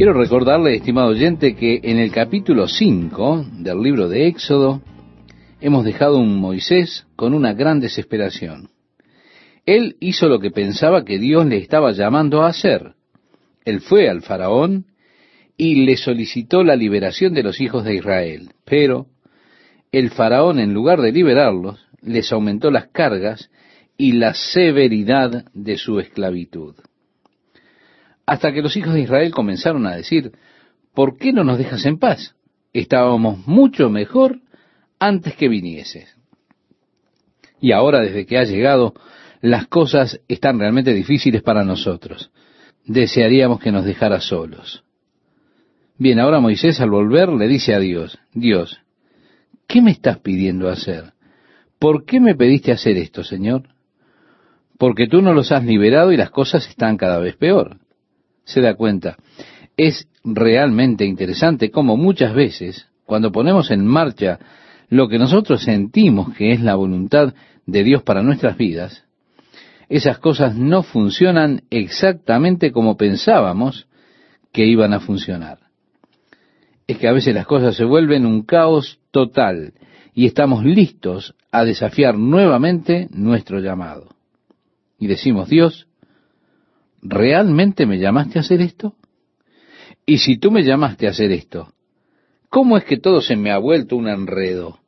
Quiero recordarle, estimado oyente, que en el capítulo 5 del libro de Éxodo hemos dejado un Moisés con una gran desesperación. Él hizo lo que pensaba que Dios le estaba llamando a hacer. Él fue al faraón y le solicitó la liberación de los hijos de Israel. Pero el faraón, en lugar de liberarlos, les aumentó las cargas y la severidad de su esclavitud hasta que los hijos de Israel comenzaron a decir, ¿por qué no nos dejas en paz? Estábamos mucho mejor antes que vinieses. Y ahora, desde que ha llegado, las cosas están realmente difíciles para nosotros. Desearíamos que nos dejara solos. Bien, ahora Moisés al volver le dice a Dios, Dios, ¿qué me estás pidiendo hacer? ¿Por qué me pediste hacer esto, Señor? Porque tú no los has liberado y las cosas están cada vez peor se da cuenta. Es realmente interesante cómo muchas veces, cuando ponemos en marcha lo que nosotros sentimos que es la voluntad de Dios para nuestras vidas, esas cosas no funcionan exactamente como pensábamos que iban a funcionar. Es que a veces las cosas se vuelven un caos total y estamos listos a desafiar nuevamente nuestro llamado. Y decimos, Dios, ¿realmente me llamaste a hacer esto? Y si tú me llamaste a hacer esto, ¿cómo es que todo se me ha vuelto un enredo?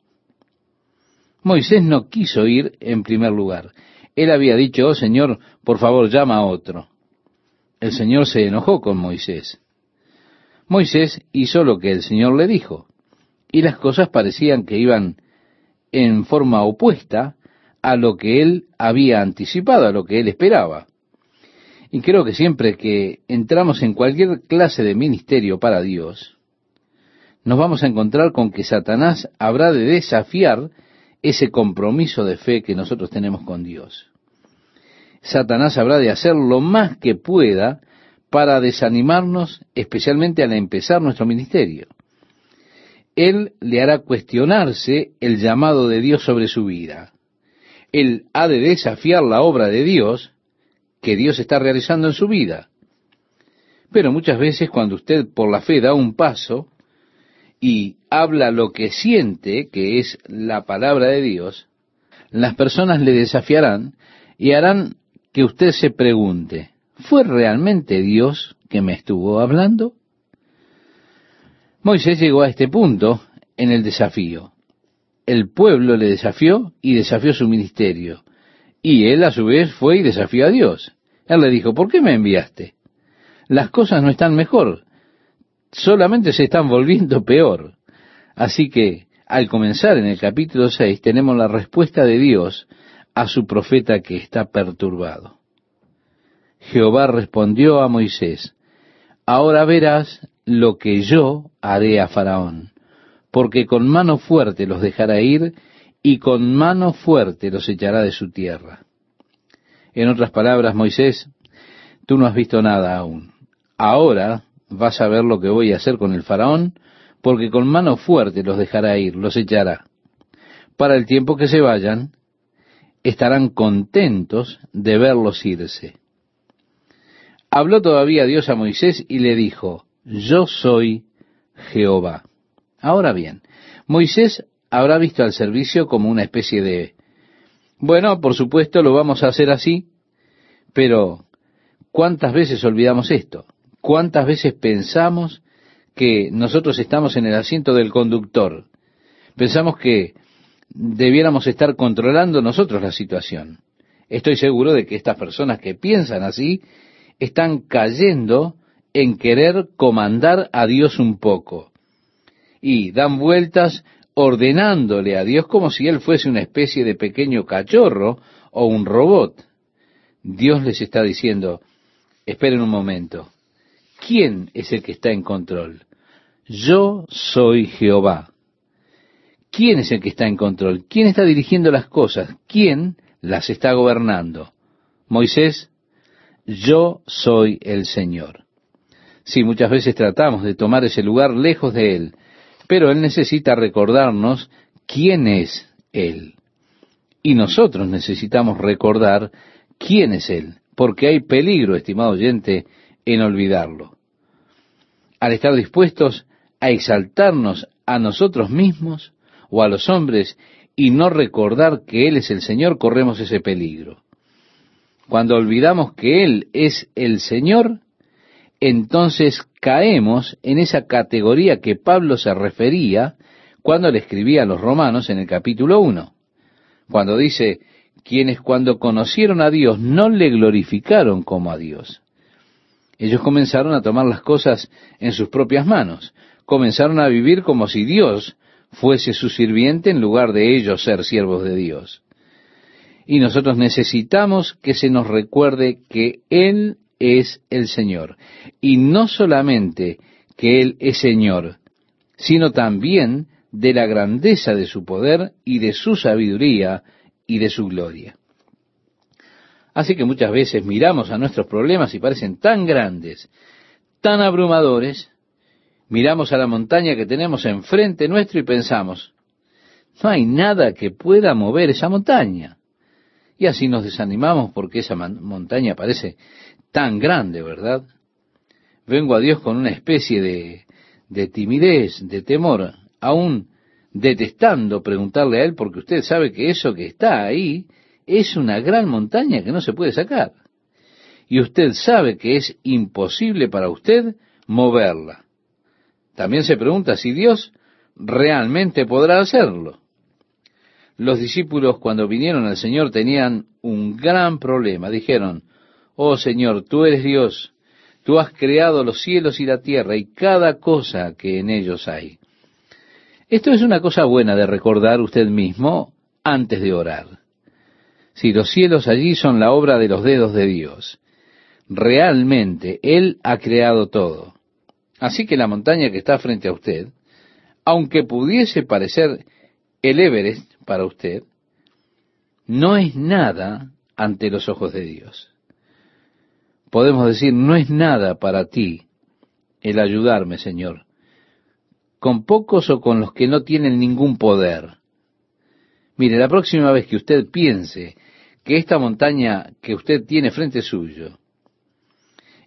Moisés no quiso ir en primer lugar. Él había dicho, oh Señor, por favor llama a otro. El Señor se enojó con Moisés. Moisés hizo lo que el Señor le dijo, y las cosas parecían que iban en forma opuesta a lo que él había anticipado, a lo que él esperaba. Y creo que siempre que entramos en cualquier clase de ministerio para Dios, nos vamos a encontrar con que Satanás habrá de desafiar ese compromiso de fe que nosotros tenemos con Dios. Satanás habrá de hacer lo más que pueda para desanimarnos, especialmente al empezar nuestro ministerio. Él le hará cuestionarse el llamado de Dios sobre su vida. Él ha de desafiar la obra de Dios que Dios está realizando en su vida. Pero muchas veces cuando usted por la fe da un paso y habla lo que siente, que es la palabra de Dios, las personas le desafiarán y harán que usted se pregunte, ¿fue realmente Dios que me estuvo hablando? Moisés llegó a este punto en el desafío. El pueblo le desafió y desafió su ministerio. Y él a su vez fue y desafió a Dios. Él le dijo, ¿por qué me enviaste? Las cosas no están mejor, solamente se están volviendo peor. Así que al comenzar en el capítulo 6 tenemos la respuesta de Dios a su profeta que está perturbado. Jehová respondió a Moisés, ahora verás lo que yo haré a Faraón, porque con mano fuerte los dejará ir y con mano fuerte los echará de su tierra. En otras palabras, Moisés, tú no has visto nada aún. Ahora vas a ver lo que voy a hacer con el faraón, porque con mano fuerte los dejará ir, los echará. Para el tiempo que se vayan, estarán contentos de verlos irse. Habló todavía Dios a Moisés y le dijo, yo soy Jehová. Ahora bien, Moisés habrá visto al servicio como una especie de, bueno, por supuesto lo vamos a hacer así, pero ¿cuántas veces olvidamos esto? ¿Cuántas veces pensamos que nosotros estamos en el asiento del conductor? Pensamos que debiéramos estar controlando nosotros la situación. Estoy seguro de que estas personas que piensan así están cayendo en querer comandar a Dios un poco y dan vueltas ordenándole a Dios como si Él fuese una especie de pequeño cachorro o un robot. Dios les está diciendo, esperen un momento, ¿quién es el que está en control? Yo soy Jehová. ¿Quién es el que está en control? ¿Quién está dirigiendo las cosas? ¿Quién las está gobernando? Moisés, yo soy el Señor. Sí, muchas veces tratamos de tomar ese lugar lejos de Él, pero Él necesita recordarnos quién es Él. Y nosotros necesitamos recordar quién es Él, porque hay peligro, estimado oyente, en olvidarlo. al estar dispuestos a exaltarnos a nosotros mismos o a los hombres y no recordar que Él es el Señor, corremos ese peligro. Cuando olvidamos que Él es el Señor, entonces caemos en esa categoría que Pablo se refería cuando le escribía a los romanos en el capítulo 1, cuando dice, quienes cuando conocieron a Dios no le glorificaron como a Dios. Ellos comenzaron a tomar las cosas en sus propias manos, comenzaron a vivir como si Dios fuese su sirviente en lugar de ellos ser siervos de Dios. Y nosotros necesitamos que se nos recuerde que Él es el Señor. Y no solamente que Él es Señor, sino también de la grandeza de su poder y de su sabiduría y de su gloria. Así que muchas veces miramos a nuestros problemas y parecen tan grandes, tan abrumadores, miramos a la montaña que tenemos enfrente nuestro y pensamos, no hay nada que pueda mover esa montaña. Y así nos desanimamos porque esa montaña parece tan grande, ¿verdad? Vengo a Dios con una especie de, de timidez, de temor, aún detestando preguntarle a Él porque usted sabe que eso que está ahí es una gran montaña que no se puede sacar. Y usted sabe que es imposible para usted moverla. También se pregunta si Dios realmente podrá hacerlo. Los discípulos cuando vinieron al Señor tenían un gran problema. Dijeron, oh Señor, tú eres Dios, tú has creado los cielos y la tierra y cada cosa que en ellos hay. Esto es una cosa buena de recordar usted mismo antes de orar. Si los cielos allí son la obra de los dedos de Dios, realmente Él ha creado todo. Así que la montaña que está frente a usted, aunque pudiese parecer el Everest para usted, no es nada ante los ojos de Dios. Podemos decir, no es nada para ti el ayudarme, Señor, con pocos o con los que no tienen ningún poder. Mire, la próxima vez que usted piense que esta montaña que usted tiene frente suyo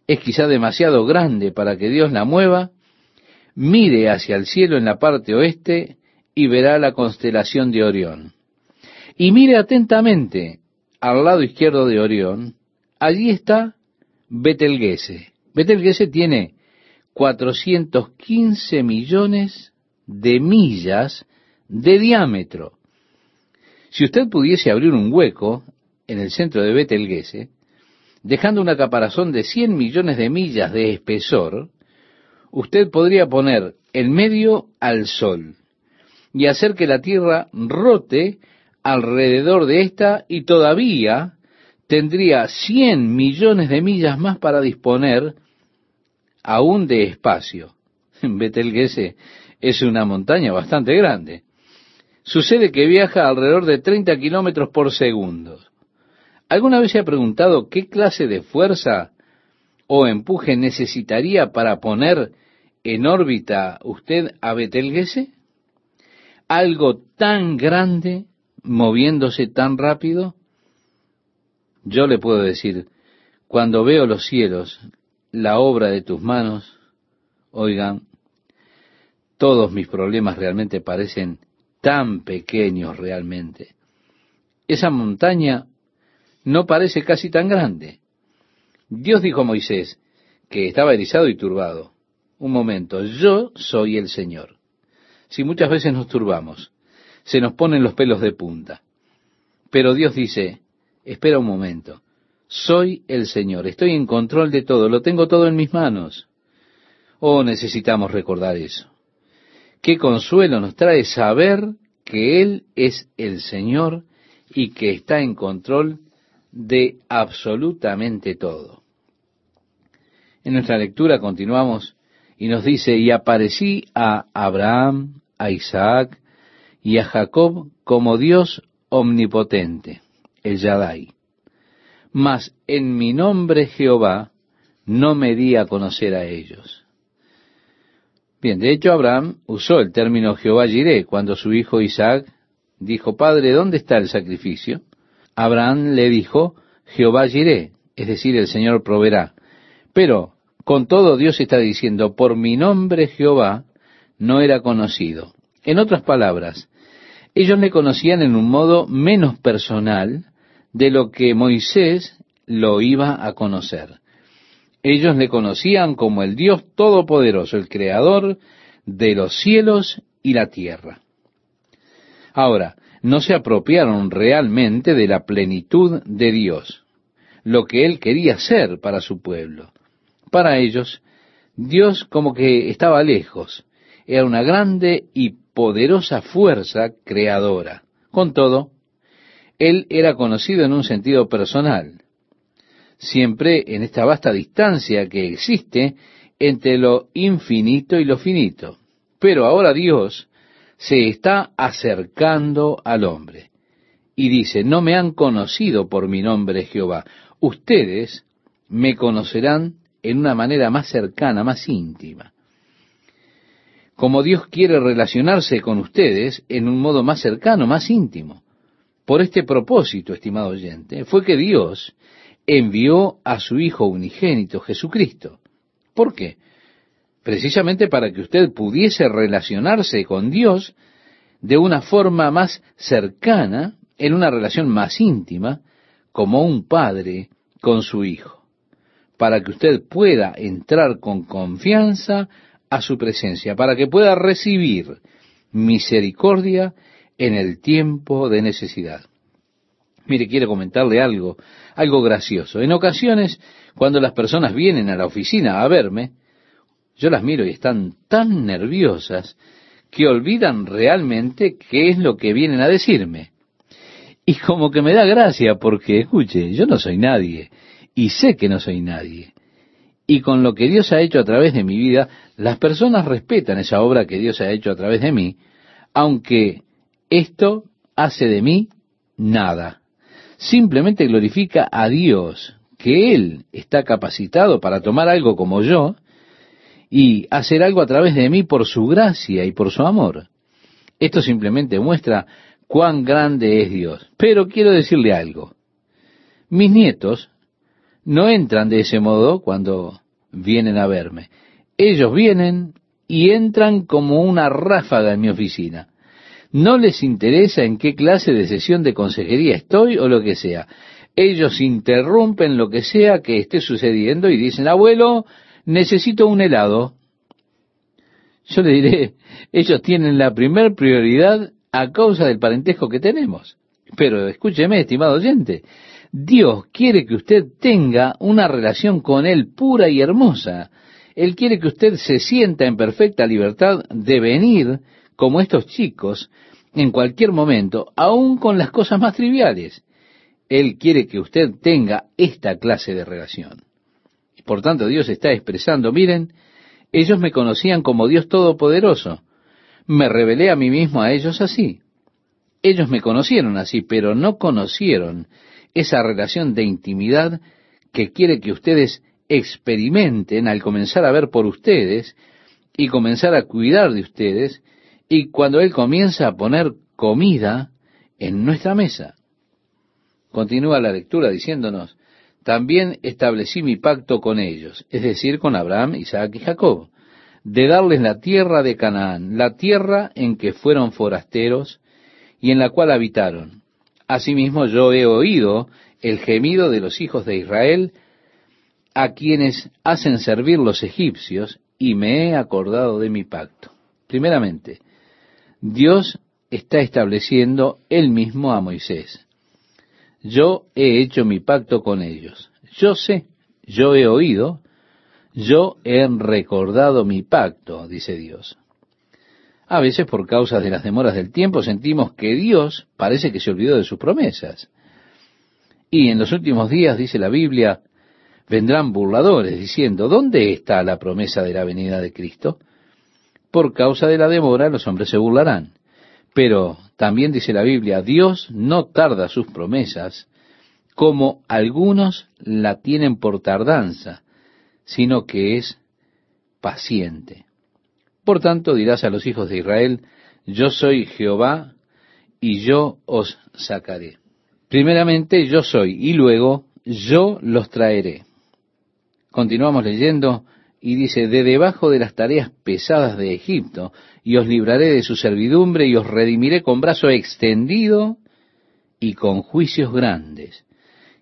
es quizá demasiado grande para que Dios la mueva, mire hacia el cielo en la parte oeste y verá la constelación de Orión. Y mire atentamente al lado izquierdo de Orión, allí está Betelgeuse. Betelgeuse tiene 415 millones de millas de diámetro. Si usted pudiese abrir un hueco en el centro de Betelgeuse, dejando una caparazón de 100 millones de millas de espesor, usted podría poner en medio al Sol y hacer que la Tierra rote alrededor de ésta y todavía tendría 100 millones de millas más para disponer aún de espacio. Betelgeuse es una montaña bastante grande. Sucede que viaja alrededor de 30 kilómetros por segundo. ¿Alguna vez se ha preguntado qué clase de fuerza o empuje necesitaría para poner en órbita usted a Betelgeuse? Algo tan grande moviéndose tan rápido. Yo le puedo decir, cuando veo los cielos, la obra de tus manos, oigan, todos mis problemas realmente parecen tan pequeños realmente. Esa montaña no parece casi tan grande. Dios dijo a Moisés, que estaba erizado y turbado, un momento, yo soy el Señor. Si muchas veces nos turbamos, se nos ponen los pelos de punta. Pero Dios dice, espera un momento, soy el Señor, estoy en control de todo, lo tengo todo en mis manos. Oh, necesitamos recordar eso. Qué consuelo nos trae saber que Él es el Señor y que está en control de absolutamente todo. En nuestra lectura continuamos y nos dice, y aparecí a Abraham, a Isaac y a Jacob como Dios omnipotente, el Yadai. Mas en mi nombre Jehová no me di a conocer a ellos. Bien, de hecho Abraham usó el término Jehová Jiré cuando su hijo Isaac dijo, Padre, ¿dónde está el sacrificio? Abraham le dijo, Jehová Jiré, es decir, el Señor proveerá. Pero Con todo, Dios está diciendo, por mi nombre Jehová no era conocido. En otras palabras, ellos le conocían en un modo menos personal de lo que Moisés lo iba a conocer. Ellos le conocían como el Dios Todopoderoso, el Creador de los cielos y la tierra. Ahora, no se apropiaron realmente de la plenitud de Dios, lo que Él quería ser para su pueblo. Para ellos, Dios como que estaba lejos, era una grande y poderosa fuerza creadora. Con todo, Él era conocido en un sentido personal, siempre en esta vasta distancia que existe entre lo infinito y lo finito. Pero ahora Dios se está acercando al hombre y dice, no me han conocido por mi nombre Jehová, ustedes me conocerán en una manera más cercana, más íntima. Como Dios quiere relacionarse con ustedes en un modo más cercano, más íntimo. Por este propósito, estimado oyente, fue que Dios envió a su Hijo unigénito, Jesucristo. ¿Por qué? Precisamente para que usted pudiese relacionarse con Dios de una forma más cercana, en una relación más íntima, como un padre con su hijo, para que usted pueda entrar con confianza a su presencia, para que pueda recibir misericordia en el tiempo de necesidad. Mire, quiero comentarle algo, algo gracioso. En ocasiones, cuando las personas vienen a la oficina a verme, yo las miro y están tan nerviosas que olvidan realmente qué es lo que vienen a decirme. Y como que me da gracia porque, escuche, yo no soy nadie y sé que no soy nadie. Y con lo que Dios ha hecho a través de mi vida, las personas respetan esa obra que Dios ha hecho a través de mí, aunque esto hace de mí nada simplemente glorifica a Dios, que Él está capacitado para tomar algo como yo y hacer algo a través de mí por su gracia y por su amor. Esto simplemente muestra cuán grande es Dios. Pero quiero decirle algo. Mis nietos no entran de ese modo cuando vienen a verme. Ellos vienen y entran como una ráfaga en mi oficina. No les interesa en qué clase de sesión de consejería estoy o lo que sea. Ellos interrumpen lo que sea que esté sucediendo y dicen, abuelo, necesito un helado. Yo le diré, ellos tienen la primer prioridad a causa del parentesco que tenemos. Pero escúcheme, estimado oyente, Dios quiere que usted tenga una relación con Él pura y hermosa. Él quiere que usted se sienta en perfecta libertad de venir como estos chicos en cualquier momento, aun con las cosas más triviales. Él quiere que usted tenga esta clase de relación. Por tanto Dios está expresando, miren, ellos me conocían como Dios Todopoderoso. Me revelé a mí mismo a ellos así. Ellos me conocieron así, pero no conocieron esa relación de intimidad que quiere que ustedes experimenten al comenzar a ver por ustedes y comenzar a cuidar de ustedes y cuando Él comienza a poner comida en nuestra mesa. Continúa la lectura diciéndonos, también establecí mi pacto con ellos, es decir, con Abraham, Isaac y Jacob, de darles la tierra de Canaán, la tierra en que fueron forasteros y en la cual habitaron. Asimismo yo he oído el gemido de los hijos de Israel, a quienes hacen servir los egipcios, y me he acordado de mi pacto. Primeramente, Dios está estableciendo él mismo a Moisés. Yo he hecho mi pacto con ellos. Yo sé, yo he oído, yo he recordado mi pacto, dice Dios. A veces por causa de las demoras del tiempo sentimos que Dios parece que se olvidó de sus promesas. Y en los últimos días, dice la Biblia, vendrán burladores diciendo, ¿dónde está la promesa de la venida de Cristo? Por causa de la demora los hombres se burlarán. Pero también dice la Biblia, Dios no tarda sus promesas como algunos la tienen por tardanza, sino que es paciente. Por tanto dirás a los hijos de Israel, yo soy Jehová y yo os sacaré. Primeramente yo soy y luego yo los traeré. Continuamos leyendo y dice, de debajo de las tareas pesadas de Egipto, y os libraré de su servidumbre, y os redimiré con brazo extendido y con juicios grandes,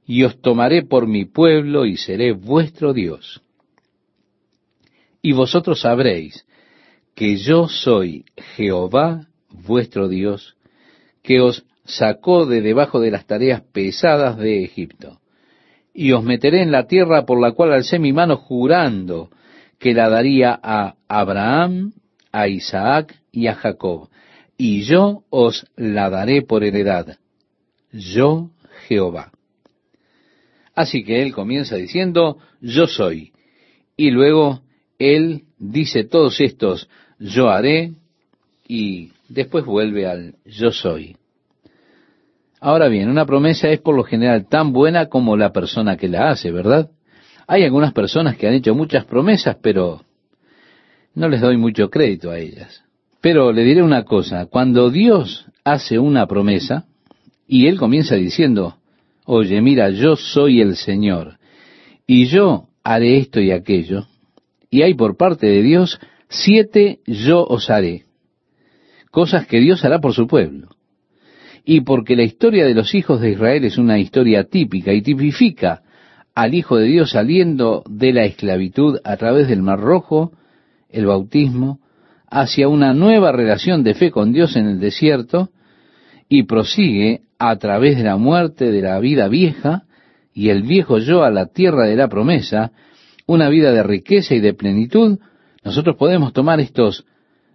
y os tomaré por mi pueblo, y seré vuestro Dios. Y vosotros sabréis que yo soy Jehová vuestro Dios, que os sacó de debajo de las tareas pesadas de Egipto. Y os meteré en la tierra por la cual alcé mi mano jurando que la daría a Abraham, a Isaac y a Jacob, y yo os la daré por heredad. Yo Jehová. Así que él comienza diciendo, yo soy. Y luego él dice todos estos, yo haré, y después vuelve al yo soy. Ahora bien, una promesa es por lo general tan buena como la persona que la hace, ¿verdad? Hay algunas personas que han hecho muchas promesas, pero no les doy mucho crédito a ellas. Pero le diré una cosa, cuando Dios hace una promesa y Él comienza diciendo, oye, mira, yo soy el Señor y yo haré esto y aquello, y hay por parte de Dios siete yo os haré, cosas que Dios hará por su pueblo y porque la historia de los hijos de Israel es una historia típica y tipifica al Hijo de Dios saliendo de la esclavitud a través del Mar Rojo, el bautismo, hacia una nueva relación de fe con Dios en el desierto, y prosigue a través de la muerte de la vida vieja y el viejo yo a la tierra de la promesa, una vida de riqueza y de plenitud, nosotros podemos tomar estos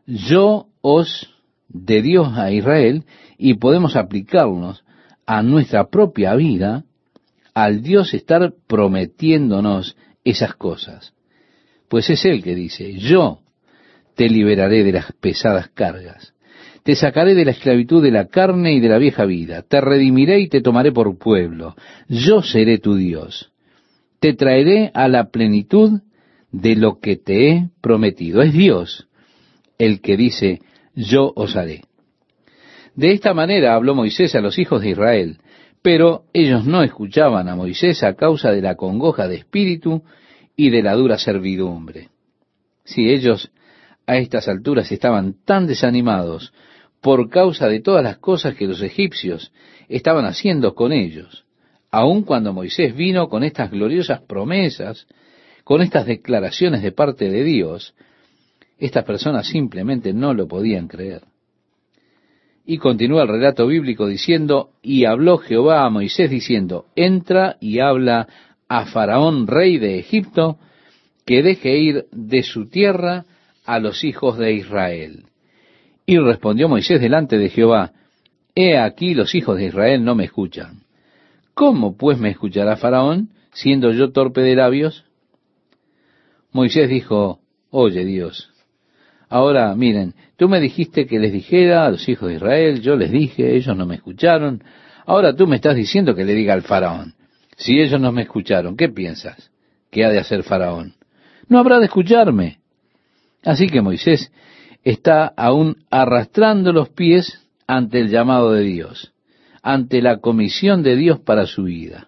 yo os de Dios a Israel y podemos aplicarlos a nuestra propia vida al Dios estar prometiéndonos esas cosas. Pues es Él que dice, yo te liberaré de las pesadas cargas, te sacaré de la esclavitud de la carne y de la vieja vida, te redimiré y te tomaré por pueblo, yo seré tu Dios, te traeré a la plenitud de lo que te he prometido. Es Dios el que dice, yo os haré. De esta manera habló Moisés a los hijos de Israel, pero ellos no escuchaban a Moisés a causa de la congoja de espíritu y de la dura servidumbre. Si ellos a estas alturas estaban tan desanimados por causa de todas las cosas que los egipcios estaban haciendo con ellos, aun cuando Moisés vino con estas gloriosas promesas, con estas declaraciones de parte de Dios, estas personas simplemente no lo podían creer. Y continúa el relato bíblico diciendo, y habló Jehová a Moisés diciendo, entra y habla a Faraón, rey de Egipto, que deje ir de su tierra a los hijos de Israel. Y respondió Moisés delante de Jehová, He aquí los hijos de Israel no me escuchan. ¿Cómo pues me escuchará Faraón, siendo yo torpe de labios? Moisés dijo, Oye Dios, Ahora, miren, tú me dijiste que les dijera a los hijos de Israel, yo les dije, ellos no me escucharon. Ahora tú me estás diciendo que le diga al faraón. Si ellos no me escucharon, ¿qué piensas? ¿Qué ha de hacer faraón? No habrá de escucharme. Así que Moisés está aún arrastrando los pies ante el llamado de Dios, ante la comisión de Dios para su vida.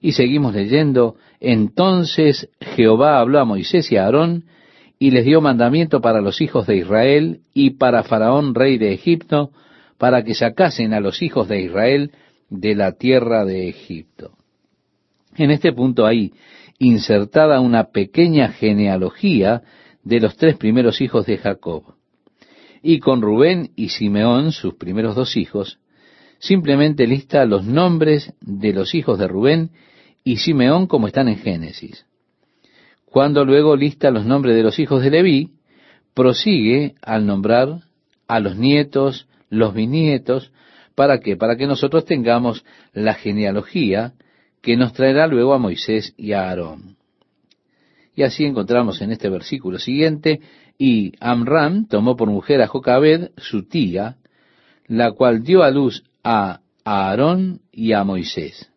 Y seguimos leyendo, entonces Jehová habló a Moisés y a Aarón, y les dio mandamiento para los hijos de Israel y para Faraón, rey de Egipto, para que sacasen a los hijos de Israel de la tierra de Egipto. En este punto hay insertada una pequeña genealogía de los tres primeros hijos de Jacob. Y con Rubén y Simeón, sus primeros dos hijos, simplemente lista los nombres de los hijos de Rubén y Simeón como están en Génesis. Cuando luego lista los nombres de los hijos de Leví, prosigue al nombrar a los nietos, los bisnietos, ¿para qué? Para que nosotros tengamos la genealogía que nos traerá luego a Moisés y a Aarón. Y así encontramos en este versículo siguiente, y Amram tomó por mujer a Jocabed, su tía, la cual dio a luz a Aarón y a Moisés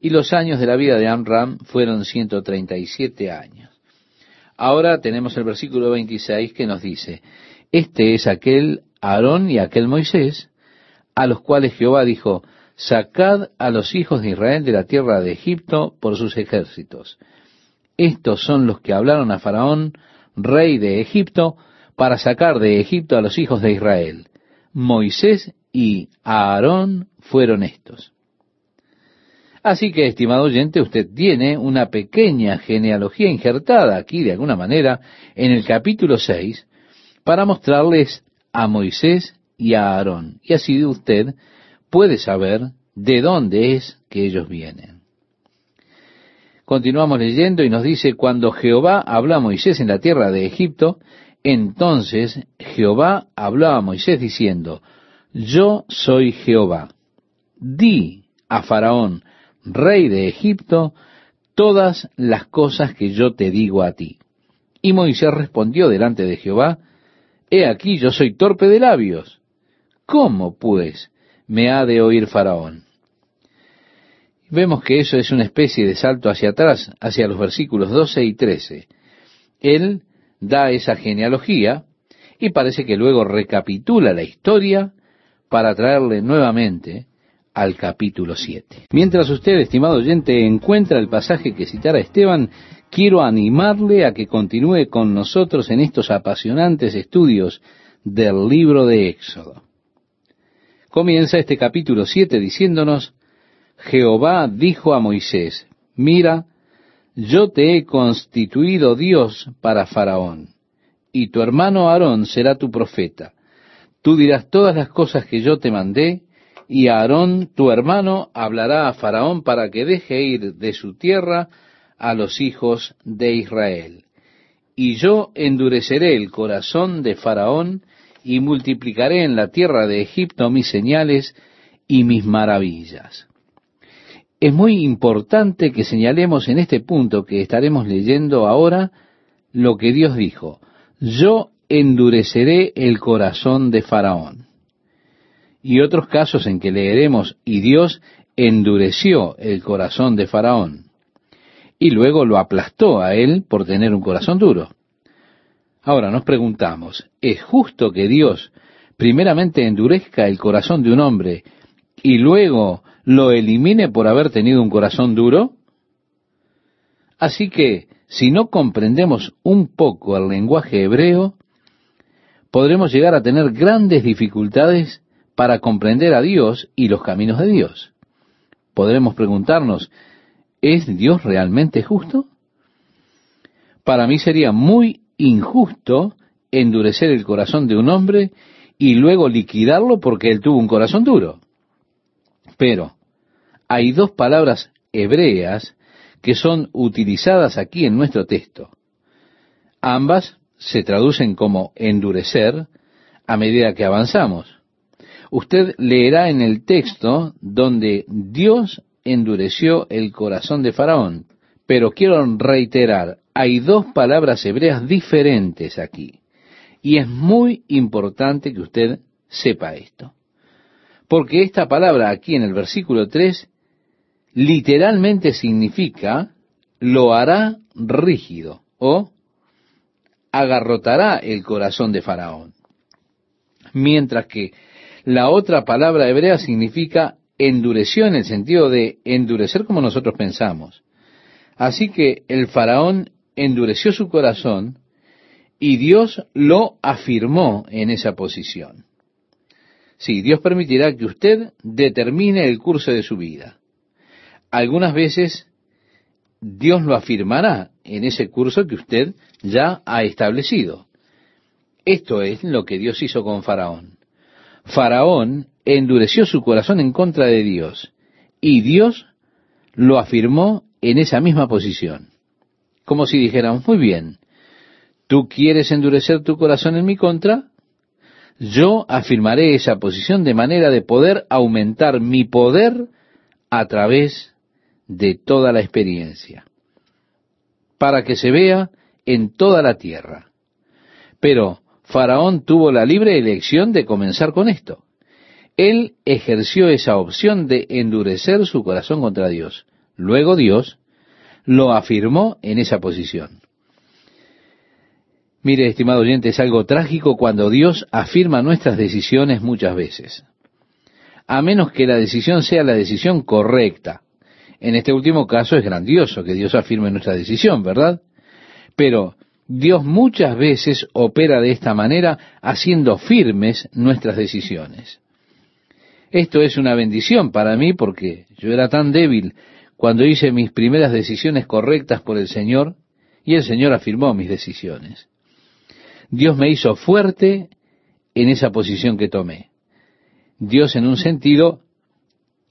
y los años de la vida de Amram fueron 137 años. Ahora tenemos el versículo 26 que nos dice, este es aquel Aarón y aquel Moisés, a los cuales Jehová dijo, sacad a los hijos de Israel de la tierra de Egipto por sus ejércitos. estos son los que hablaron a Faraón, rey de Egipto, para sacar de Egipto a los hijos de Israel. Moisés y Aarón fueron estos. Así que, estimado oyente, usted tiene una pequeña genealogía injertada aquí de alguna manera en el capítulo 6 para mostrarles a Moisés y a Aarón. Y así usted puede saber de dónde es que ellos vienen. Continuamos leyendo y nos dice, cuando Jehová habló a Moisés en la tierra de Egipto, entonces Jehová habló a Moisés diciendo, yo soy Jehová. Di a Faraón, rey de Egipto, todas las cosas que yo te digo a ti. Y Moisés respondió delante de Jehová, He aquí yo soy torpe de labios. ¿Cómo, pues, me ha de oír Faraón? Vemos que eso es una especie de salto hacia atrás, hacia los versículos 12 y 13. Él da esa genealogía y parece que luego recapitula la historia para traerle nuevamente al capítulo 7. Mientras usted, estimado oyente, encuentra el pasaje que citara Esteban, quiero animarle a que continúe con nosotros en estos apasionantes estudios del libro de Éxodo. Comienza este capítulo 7 diciéndonos, Jehová dijo a Moisés, mira, yo te he constituido Dios para Faraón, y tu hermano Aarón será tu profeta. Tú dirás todas las cosas que yo te mandé, y Aarón, tu hermano, hablará a Faraón para que deje ir de su tierra a los hijos de Israel. Y yo endureceré el corazón de Faraón y multiplicaré en la tierra de Egipto mis señales y mis maravillas. Es muy importante que señalemos en este punto que estaremos leyendo ahora lo que Dios dijo. Yo endureceré el corazón de Faraón. Y otros casos en que leeremos, y Dios endureció el corazón de Faraón y luego lo aplastó a él por tener un corazón duro. Ahora nos preguntamos, ¿es justo que Dios primeramente endurezca el corazón de un hombre y luego lo elimine por haber tenido un corazón duro? Así que, si no comprendemos un poco el lenguaje hebreo, podremos llegar a tener grandes dificultades para comprender a Dios y los caminos de Dios. Podremos preguntarnos, ¿Es Dios realmente justo? Para mí sería muy injusto endurecer el corazón de un hombre y luego liquidarlo porque él tuvo un corazón duro. Pero hay dos palabras hebreas que son utilizadas aquí en nuestro texto. Ambas se traducen como endurecer a medida que avanzamos. Usted leerá en el texto donde Dios endureció el corazón de Faraón. Pero quiero reiterar, hay dos palabras hebreas diferentes aquí. Y es muy importante que usted sepa esto. Porque esta palabra aquí en el versículo 3 literalmente significa lo hará rígido o agarrotará el corazón de Faraón. Mientras que la otra palabra hebrea significa endureció en el sentido de endurecer como nosotros pensamos. Así que el faraón endureció su corazón y Dios lo afirmó en esa posición. Sí, Dios permitirá que usted determine el curso de su vida. Algunas veces Dios lo afirmará en ese curso que usted ya ha establecido. Esto es lo que Dios hizo con Faraón. Faraón endureció su corazón en contra de Dios y Dios lo afirmó en esa misma posición. Como si dijeran, muy bien, ¿tú quieres endurecer tu corazón en mi contra? Yo afirmaré esa posición de manera de poder aumentar mi poder a través de toda la experiencia, para que se vea en toda la tierra. Pero Faraón tuvo la libre elección de comenzar con esto. Él ejerció esa opción de endurecer su corazón contra Dios. Luego Dios lo afirmó en esa posición. Mire, estimado oyente, es algo trágico cuando Dios afirma nuestras decisiones muchas veces. A menos que la decisión sea la decisión correcta. En este último caso es grandioso que Dios afirme nuestra decisión, ¿verdad? Pero Dios muchas veces opera de esta manera haciendo firmes nuestras decisiones. Esto es una bendición para mí porque yo era tan débil cuando hice mis primeras decisiones correctas por el Señor y el Señor afirmó mis decisiones. Dios me hizo fuerte en esa posición que tomé. Dios en un sentido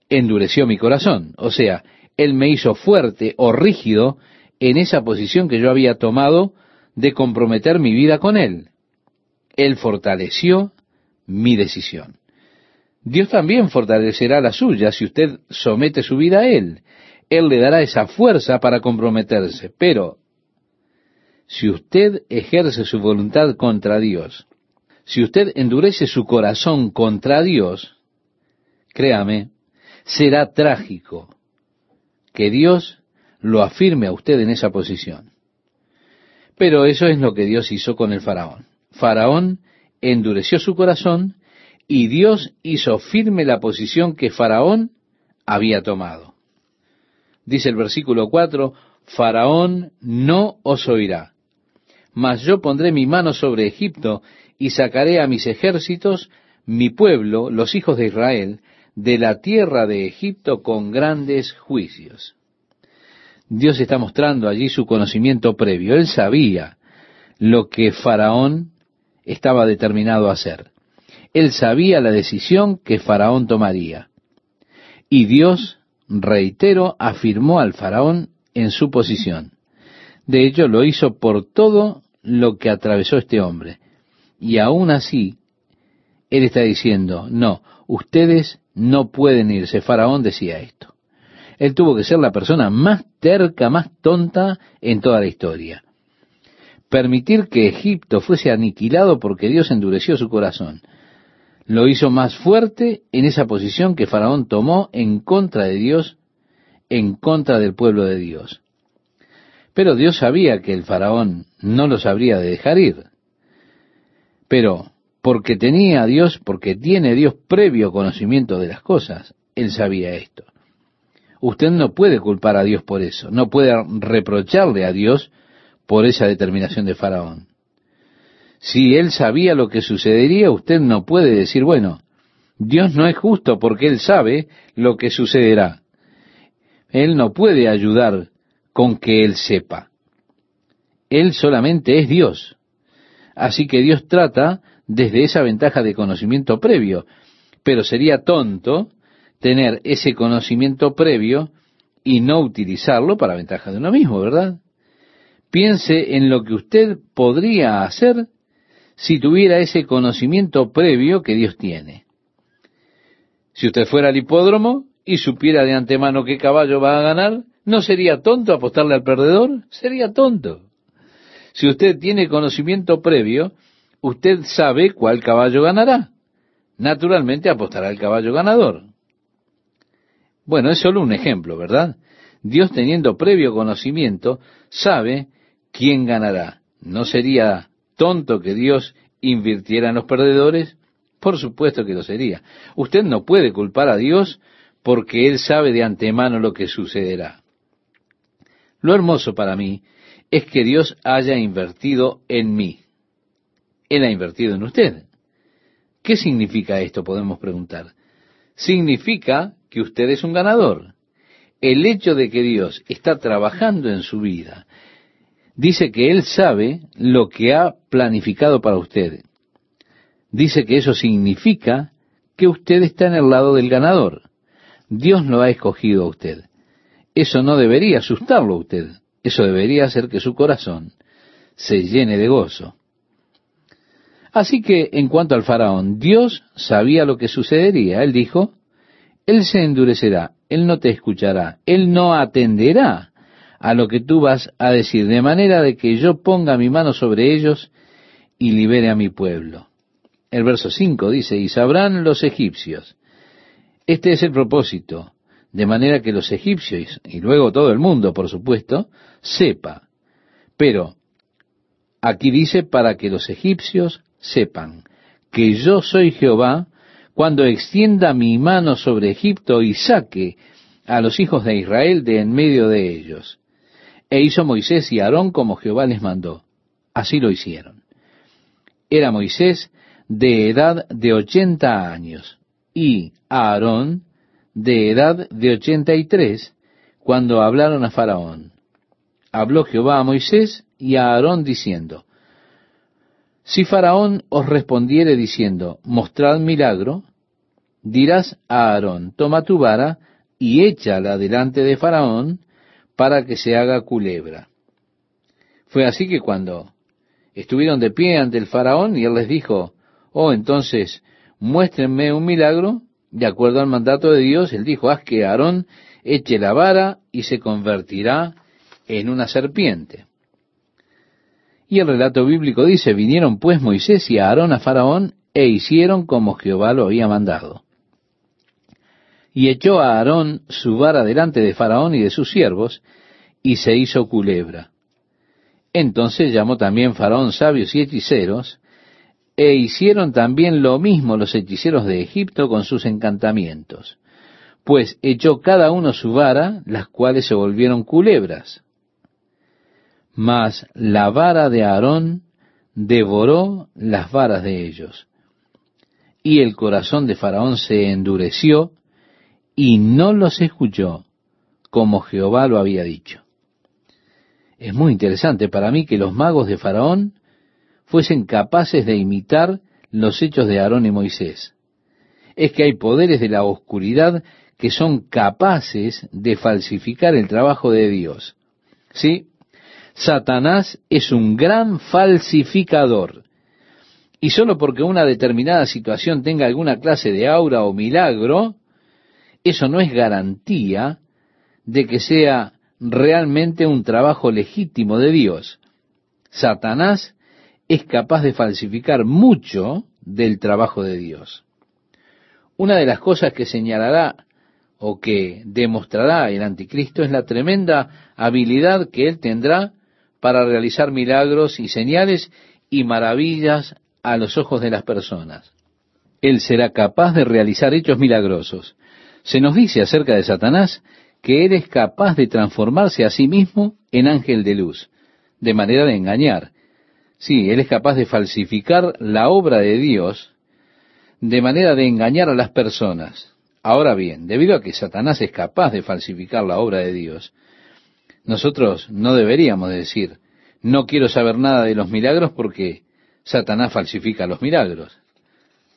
endureció mi corazón, o sea, Él me hizo fuerte o rígido en esa posición que yo había tomado de comprometer mi vida con Él. Él fortaleció mi decisión. Dios también fortalecerá la suya si usted somete su vida a Él. Él le dará esa fuerza para comprometerse. Pero si usted ejerce su voluntad contra Dios, si usted endurece su corazón contra Dios, créame, será trágico que Dios lo afirme a usted en esa posición. Pero eso es lo que Dios hizo con el faraón. Faraón endureció su corazón y Dios hizo firme la posición que Faraón había tomado. Dice el versículo 4, Faraón no os oirá, mas yo pondré mi mano sobre Egipto y sacaré a mis ejércitos, mi pueblo, los hijos de Israel, de la tierra de Egipto con grandes juicios. Dios está mostrando allí su conocimiento previo. Él sabía lo que Faraón estaba determinado a hacer. Él sabía la decisión que Faraón tomaría. Y Dios, reitero, afirmó al Faraón en su posición. De hecho, lo hizo por todo lo que atravesó este hombre. Y aún así, Él está diciendo, no, ustedes no pueden irse. Faraón decía esto. Él tuvo que ser la persona más terca, más tonta en toda la historia. Permitir que Egipto fuese aniquilado porque Dios endureció su corazón lo hizo más fuerte en esa posición que Faraón tomó en contra de Dios, en contra del pueblo de Dios. Pero Dios sabía que el Faraón no los habría de dejar ir. Pero porque tenía a Dios, porque tiene Dios previo conocimiento de las cosas, él sabía esto. Usted no puede culpar a Dios por eso, no puede reprocharle a Dios por esa determinación de Faraón. Si él sabía lo que sucedería, usted no puede decir, bueno, Dios no es justo porque él sabe lo que sucederá. Él no puede ayudar con que él sepa. Él solamente es Dios. Así que Dios trata desde esa ventaja de conocimiento previo, pero sería tonto tener ese conocimiento previo y no utilizarlo para ventaja de uno mismo, ¿verdad? Piense en lo que usted podría hacer si tuviera ese conocimiento previo que Dios tiene. Si usted fuera al hipódromo y supiera de antemano qué caballo va a ganar, ¿no sería tonto apostarle al perdedor? Sería tonto. Si usted tiene conocimiento previo, usted sabe cuál caballo ganará. Naturalmente apostará al caballo ganador. Bueno, es solo un ejemplo, ¿verdad? Dios teniendo previo conocimiento sabe quién ganará. No sería tonto que Dios invirtiera en los perdedores? Por supuesto que lo sería. Usted no puede culpar a Dios porque Él sabe de antemano lo que sucederá. Lo hermoso para mí es que Dios haya invertido en mí. Él ha invertido en usted. ¿Qué significa esto? Podemos preguntar. Significa que usted es un ganador. El hecho de que Dios está trabajando en su vida, dice que Él sabe lo que ha planificado para usted. Dice que eso significa que usted está en el lado del ganador. Dios lo ha escogido a usted. Eso no debería asustarlo a usted. Eso debería hacer que su corazón se llene de gozo. Así que en cuanto al faraón, Dios sabía lo que sucedería. Él dijo, Él se endurecerá, Él no te escuchará, Él no atenderá a lo que tú vas a decir, de manera de que yo ponga mi mano sobre ellos y libere a mi pueblo. El verso 5 dice, y sabrán los egipcios. Este es el propósito, de manera que los egipcios, y luego todo el mundo, por supuesto, sepa. Pero aquí dice, para que los egipcios sepan que yo soy Jehová, cuando extienda mi mano sobre Egipto y saque a los hijos de Israel de en medio de ellos. E hizo Moisés y Aarón como Jehová les mandó. Así lo hicieron. Era Moisés de edad de ochenta años y Aarón de edad de ochenta y tres cuando hablaron a Faraón. Habló Jehová a Moisés y a Aarón diciendo, Si Faraón os respondiere diciendo, mostrad milagro, dirás a Aarón, toma tu vara y échala delante de Faraón para que se haga culebra. Fue así que cuando estuvieron de pie ante el Faraón y él les dijo, oh, entonces muéstrenme un milagro, de acuerdo al mandato de Dios, él dijo, haz que Aarón eche la vara y se convertirá en una serpiente. Y el relato bíblico dice, vinieron pues Moisés y Aarón a Faraón e hicieron como Jehová lo había mandado. Y echó a Aarón su vara delante de Faraón y de sus siervos, y se hizo culebra. Entonces llamó también Faraón sabios y hechiceros, e hicieron también lo mismo los hechiceros de Egipto con sus encantamientos, pues echó cada uno su vara, las cuales se volvieron culebras. Mas la vara de Aarón devoró las varas de ellos. Y el corazón de Faraón se endureció, y no los escuchó como Jehová lo había dicho. Es muy interesante para mí que los magos de Faraón fuesen capaces de imitar los hechos de Aarón y Moisés. Es que hay poderes de la oscuridad que son capaces de falsificar el trabajo de Dios. ¿Sí? Satanás es un gran falsificador. Y solo porque una determinada situación tenga alguna clase de aura o milagro, eso no es garantía de que sea realmente un trabajo legítimo de Dios. Satanás es capaz de falsificar mucho del trabajo de Dios. Una de las cosas que señalará o que demostrará el anticristo es la tremenda habilidad que él tendrá para realizar milagros y señales y maravillas a los ojos de las personas. Él será capaz de realizar hechos milagrosos. Se nos dice acerca de Satanás que él es capaz de transformarse a sí mismo en ángel de luz, de manera de engañar. Sí, él es capaz de falsificar la obra de Dios, de manera de engañar a las personas. Ahora bien, debido a que Satanás es capaz de falsificar la obra de Dios, nosotros no deberíamos decir, no quiero saber nada de los milagros porque Satanás falsifica los milagros.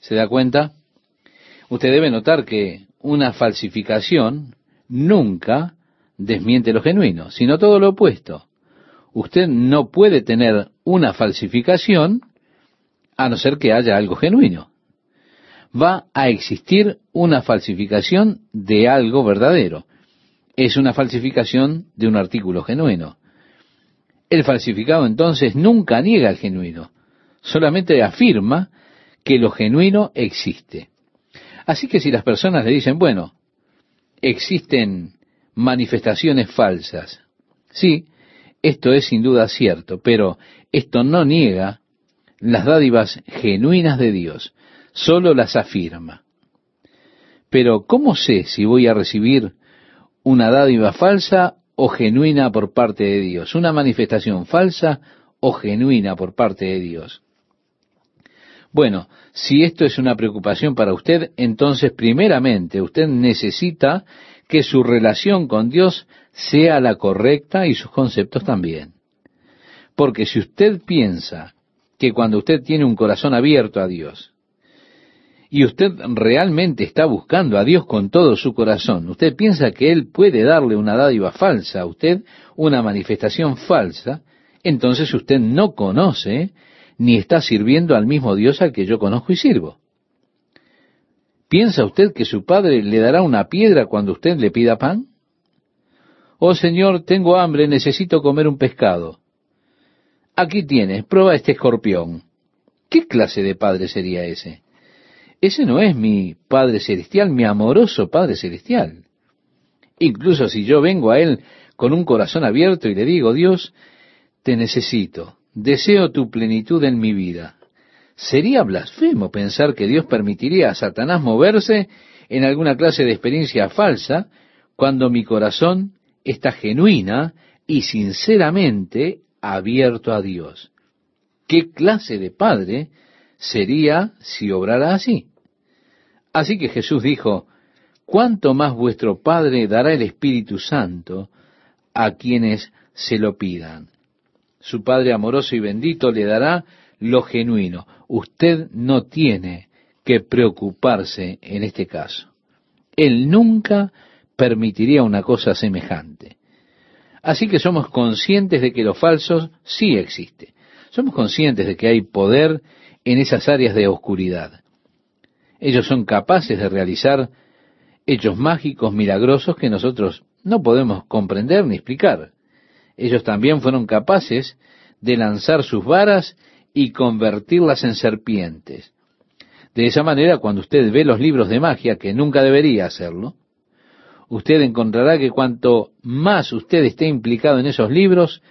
¿Se da cuenta? Usted debe notar que una falsificación nunca desmiente lo genuino, sino todo lo opuesto. Usted no puede tener una falsificación a no ser que haya algo genuino. Va a existir una falsificación de algo verdadero. Es una falsificación de un artículo genuino. El falsificado entonces nunca niega el genuino, solamente afirma que lo genuino existe. Así que si las personas le dicen, bueno, existen manifestaciones falsas. Sí, esto es sin duda cierto, pero esto no niega las dádivas genuinas de Dios, solo las afirma. Pero ¿cómo sé si voy a recibir una dádiva falsa o genuina por parte de Dios? ¿Una manifestación falsa o genuina por parte de Dios? Bueno, si esto es una preocupación para usted, entonces primeramente usted necesita que su relación con Dios sea la correcta y sus conceptos también. Porque si usted piensa que cuando usted tiene un corazón abierto a Dios, y usted realmente está buscando a Dios con todo su corazón, usted piensa que Él puede darle una dádiva falsa a usted, una manifestación falsa, entonces usted no conoce ni está sirviendo al mismo Dios al que yo conozco y sirvo. ¿Piensa usted que su padre le dará una piedra cuando usted le pida pan? Oh Señor, tengo hambre, necesito comer un pescado. Aquí tienes, prueba este escorpión. ¿Qué clase de padre sería ese? Ese no es mi Padre Celestial, mi amoroso Padre Celestial. Incluso si yo vengo a Él con un corazón abierto y le digo, Dios, te necesito, deseo tu plenitud en mi vida. Sería blasfemo pensar que Dios permitiría a Satanás moverse en alguna clase de experiencia falsa cuando mi corazón está genuina y sinceramente abierto a Dios. ¿Qué clase de padre sería si obrara así? Así que Jesús dijo, ¿cuánto más vuestro Padre dará el Espíritu Santo a quienes se lo pidan? Su Padre amoroso y bendito le dará lo genuino. Usted no tiene que preocuparse en este caso. Él nunca permitiría una cosa semejante. Así que somos conscientes de que los falsos sí existen. Somos conscientes de que hay poder en esas áreas de oscuridad. Ellos son capaces de realizar hechos mágicos, milagrosos que nosotros no podemos comprender ni explicar. Ellos también fueron capaces de lanzar sus varas y convertirlas en serpientes. De esa manera, cuando usted ve los libros de magia, que nunca debería hacerlo, usted encontrará que cuanto más usted esté implicado en esos libros,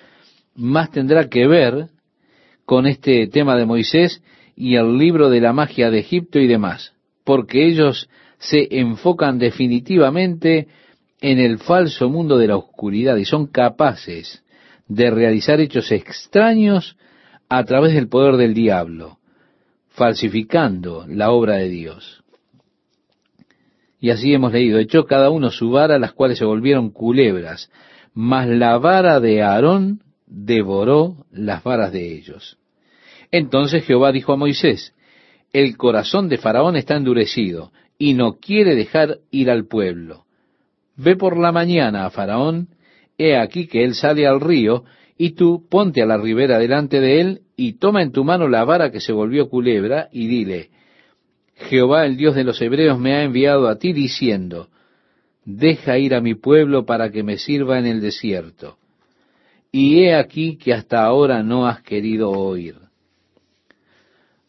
más tendrá que ver con este tema de Moisés y el libro de la magia de Egipto y demás, porque ellos se enfocan definitivamente en el falso mundo de la oscuridad y son capaces de realizar hechos extraños a través del poder del diablo, falsificando la obra de Dios. Y así hemos leído, echó cada uno su vara, las cuales se volvieron culebras, mas la vara de Aarón devoró las varas de ellos. Entonces Jehová dijo a Moisés, el corazón de Faraón está endurecido y no quiere dejar ir al pueblo. Ve por la mañana a Faraón, he aquí que él sale al río, y tú ponte a la ribera delante de él, y toma en tu mano la vara que se volvió culebra, y dile, Jehová el Dios de los Hebreos me ha enviado a ti diciendo, deja ir a mi pueblo para que me sirva en el desierto. Y he aquí que hasta ahora no has querido oír.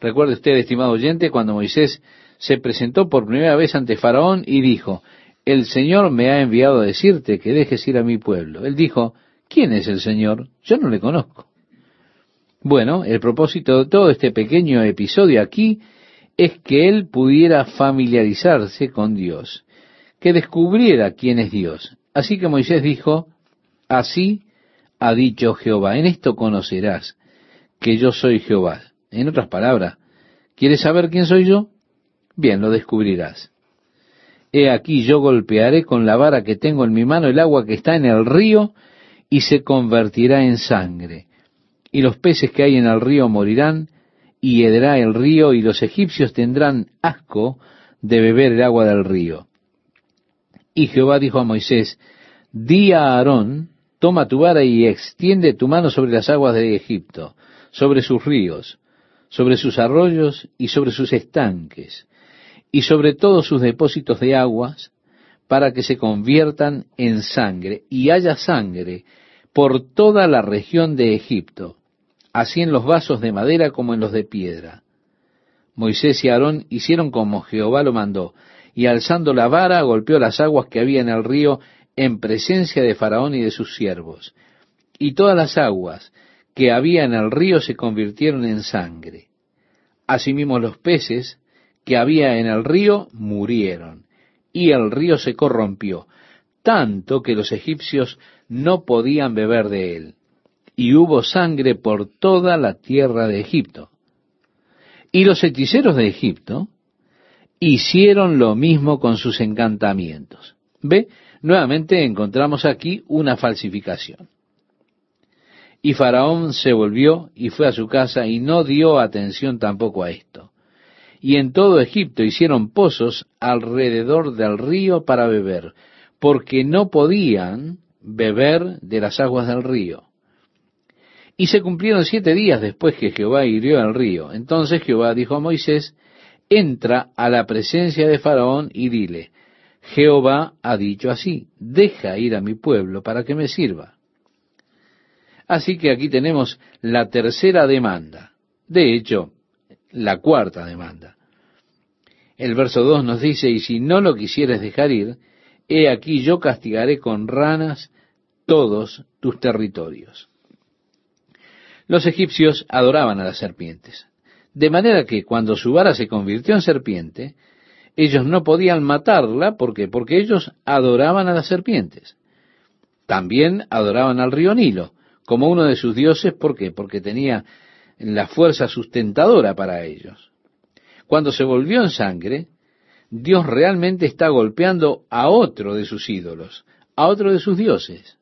Recuerde usted, estimado oyente, cuando Moisés se presentó por primera vez ante Faraón y dijo, el Señor me ha enviado a decirte que dejes ir a mi pueblo. Él dijo, ¿quién es el Señor? Yo no le conozco. Bueno, el propósito de todo este pequeño episodio aquí es que él pudiera familiarizarse con Dios, que descubriera quién es Dios. Así que Moisés dijo, así ha dicho Jehová, en esto conocerás que yo soy Jehová. En otras palabras, ¿quieres saber quién soy yo? Bien, lo descubrirás. He aquí yo golpearé con la vara que tengo en mi mano el agua que está en el río y se convertirá en sangre. Y los peces que hay en el río morirán y hedrá el río, y los egipcios tendrán asco de beber el agua del río. Y Jehová dijo a Moisés, di a Aarón, toma tu vara y extiende tu mano sobre las aguas de Egipto, sobre sus ríos, sobre sus arroyos y sobre sus estanques, y sobre todos sus depósitos de aguas, para que se conviertan en sangre, y haya sangre por toda la región de Egipto, así en los vasos de madera como en los de piedra. Moisés y Aarón hicieron como Jehová lo mandó, y alzando la vara golpeó las aguas que había en el río en presencia de Faraón y de sus siervos. Y todas las aguas que había en el río se convirtieron en sangre. Asimismo los peces que había en el río murieron, y el río se corrompió, tanto que los egipcios no podían beber de él y hubo sangre por toda la tierra de Egipto. Y los hechiceros de Egipto hicieron lo mismo con sus encantamientos. Ve, nuevamente encontramos aquí una falsificación. Y Faraón se volvió y fue a su casa y no dio atención tampoco a esto. Y en todo Egipto hicieron pozos alrededor del río para beber, porque no podían beber de las aguas del río. Y se cumplieron siete días después que Jehová hirió el río. Entonces Jehová dijo a Moisés, entra a la presencia de Faraón y dile, Jehová ha dicho así, deja ir a mi pueblo para que me sirva. Así que aquí tenemos la tercera demanda, de hecho, la cuarta demanda. El verso 2 nos dice, y si no lo quisieres dejar ir, he aquí yo castigaré con ranas todos tus territorios. Los egipcios adoraban a las serpientes. De manera que cuando su vara se convirtió en serpiente, ellos no podían matarla, ¿por qué? Porque ellos adoraban a las serpientes. También adoraban al río Nilo, como uno de sus dioses, ¿por qué? Porque tenía la fuerza sustentadora para ellos. Cuando se volvió en sangre, Dios realmente está golpeando a otro de sus ídolos, a otro de sus dioses.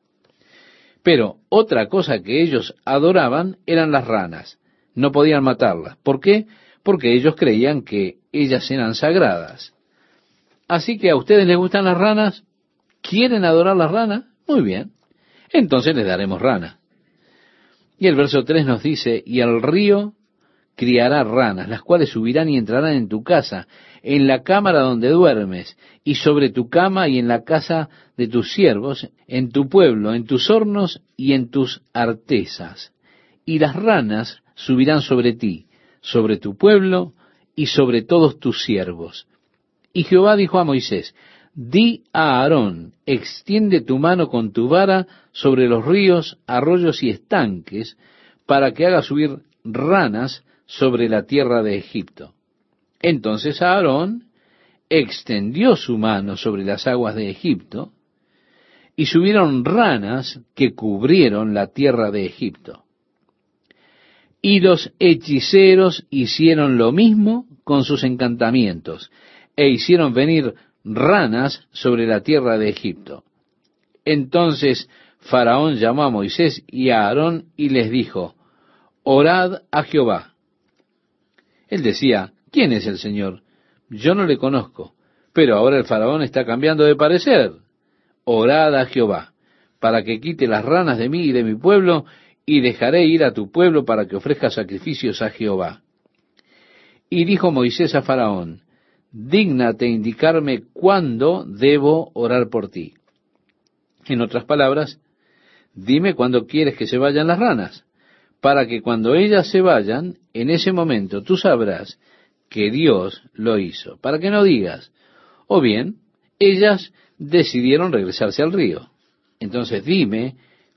Pero otra cosa que ellos adoraban eran las ranas. No podían matarlas. ¿Por qué? Porque ellos creían que ellas eran sagradas. Así que a ustedes les gustan las ranas, ¿quieren adorar las ranas? Muy bien. Entonces les daremos rana. Y el verso 3 nos dice, y el río criará ranas, las cuales subirán y entrarán en tu casa, en la cámara donde duermes, y sobre tu cama y en la casa de tus siervos, en tu pueblo, en tus hornos y en tus artesas. Y las ranas subirán sobre ti, sobre tu pueblo y sobre todos tus siervos. Y Jehová dijo a Moisés, Di a Aarón, extiende tu mano con tu vara sobre los ríos, arroyos y estanques, para que haga subir ranas sobre la tierra de Egipto. Entonces Aarón extendió su mano sobre las aguas de Egipto, y subieron ranas que cubrieron la tierra de Egipto. Y los hechiceros hicieron lo mismo con sus encantamientos, e hicieron venir ranas sobre la tierra de Egipto. Entonces Faraón llamó a Moisés y a Aarón y les dijo, Orad a Jehová. Él decía, ¿quién es el Señor? Yo no le conozco. Pero ahora el faraón está cambiando de parecer. Orad a Jehová, para que quite las ranas de mí y de mi pueblo, y dejaré ir a tu pueblo para que ofrezca sacrificios a Jehová. Y dijo Moisés a Faraón, dígnate indicarme cuándo debo orar por ti. En otras palabras, dime cuándo quieres que se vayan las ranas, para que cuando ellas se vayan, en ese momento tú sabrás que Dios lo hizo, para que no digas, o bien, ellas decidieron regresarse al río. Entonces dime,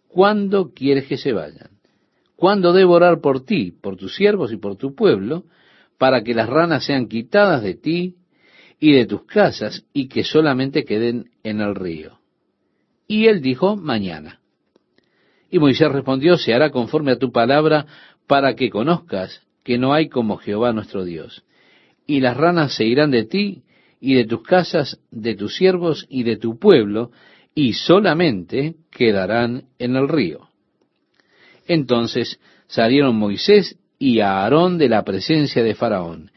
¿cuándo quieres que se vayan? ¿Cuándo debo orar por ti, por tus siervos y por tu pueblo, para que las ranas sean quitadas de ti y de tus casas y que solamente queden en el río? Y él dijo, mañana. Y Moisés respondió, se hará conforme a tu palabra para que conozcas que no hay como Jehová nuestro Dios y las ranas se irán de ti y de tus casas, de tus siervos y de tu pueblo, y solamente quedarán en el río. Entonces salieron Moisés y Aarón de la presencia de Faraón,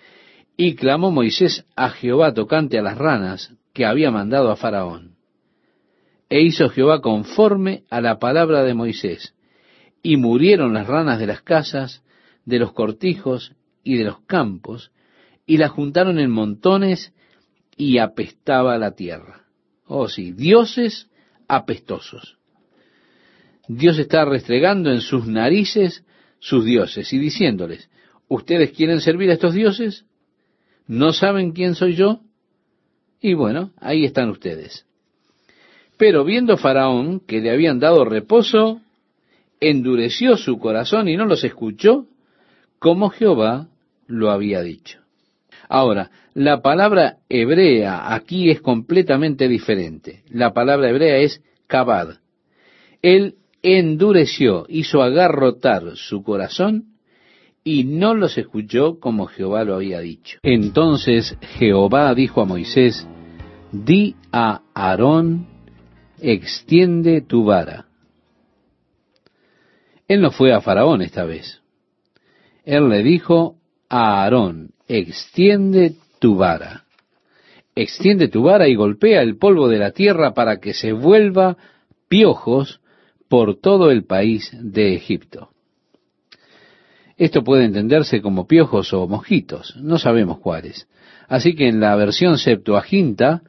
y clamó Moisés a Jehová tocante a las ranas que había mandado a Faraón. E hizo Jehová conforme a la palabra de Moisés, y murieron las ranas de las casas, de los cortijos y de los campos, y la juntaron en montones y apestaba la tierra. Oh sí, dioses apestosos. Dios está restregando en sus narices sus dioses y diciéndoles, ¿ustedes quieren servir a estos dioses? ¿No saben quién soy yo? Y bueno, ahí están ustedes. Pero viendo Faraón que le habían dado reposo, endureció su corazón y no los escuchó, como Jehová lo había dicho. Ahora, la palabra hebrea aquí es completamente diferente. La palabra hebrea es kabad. Él endureció, hizo agarrotar su corazón y no los escuchó como Jehová lo había dicho. Entonces Jehová dijo a Moisés, di a Aarón, extiende tu vara. Él no fue a Faraón esta vez. Él le dijo a Aarón, extiende tu vara. Extiende tu vara y golpea el polvo de la tierra para que se vuelva piojos por todo el país de Egipto. Esto puede entenderse como piojos o mosquitos, no sabemos cuáles. Así que en la versión Septuaginta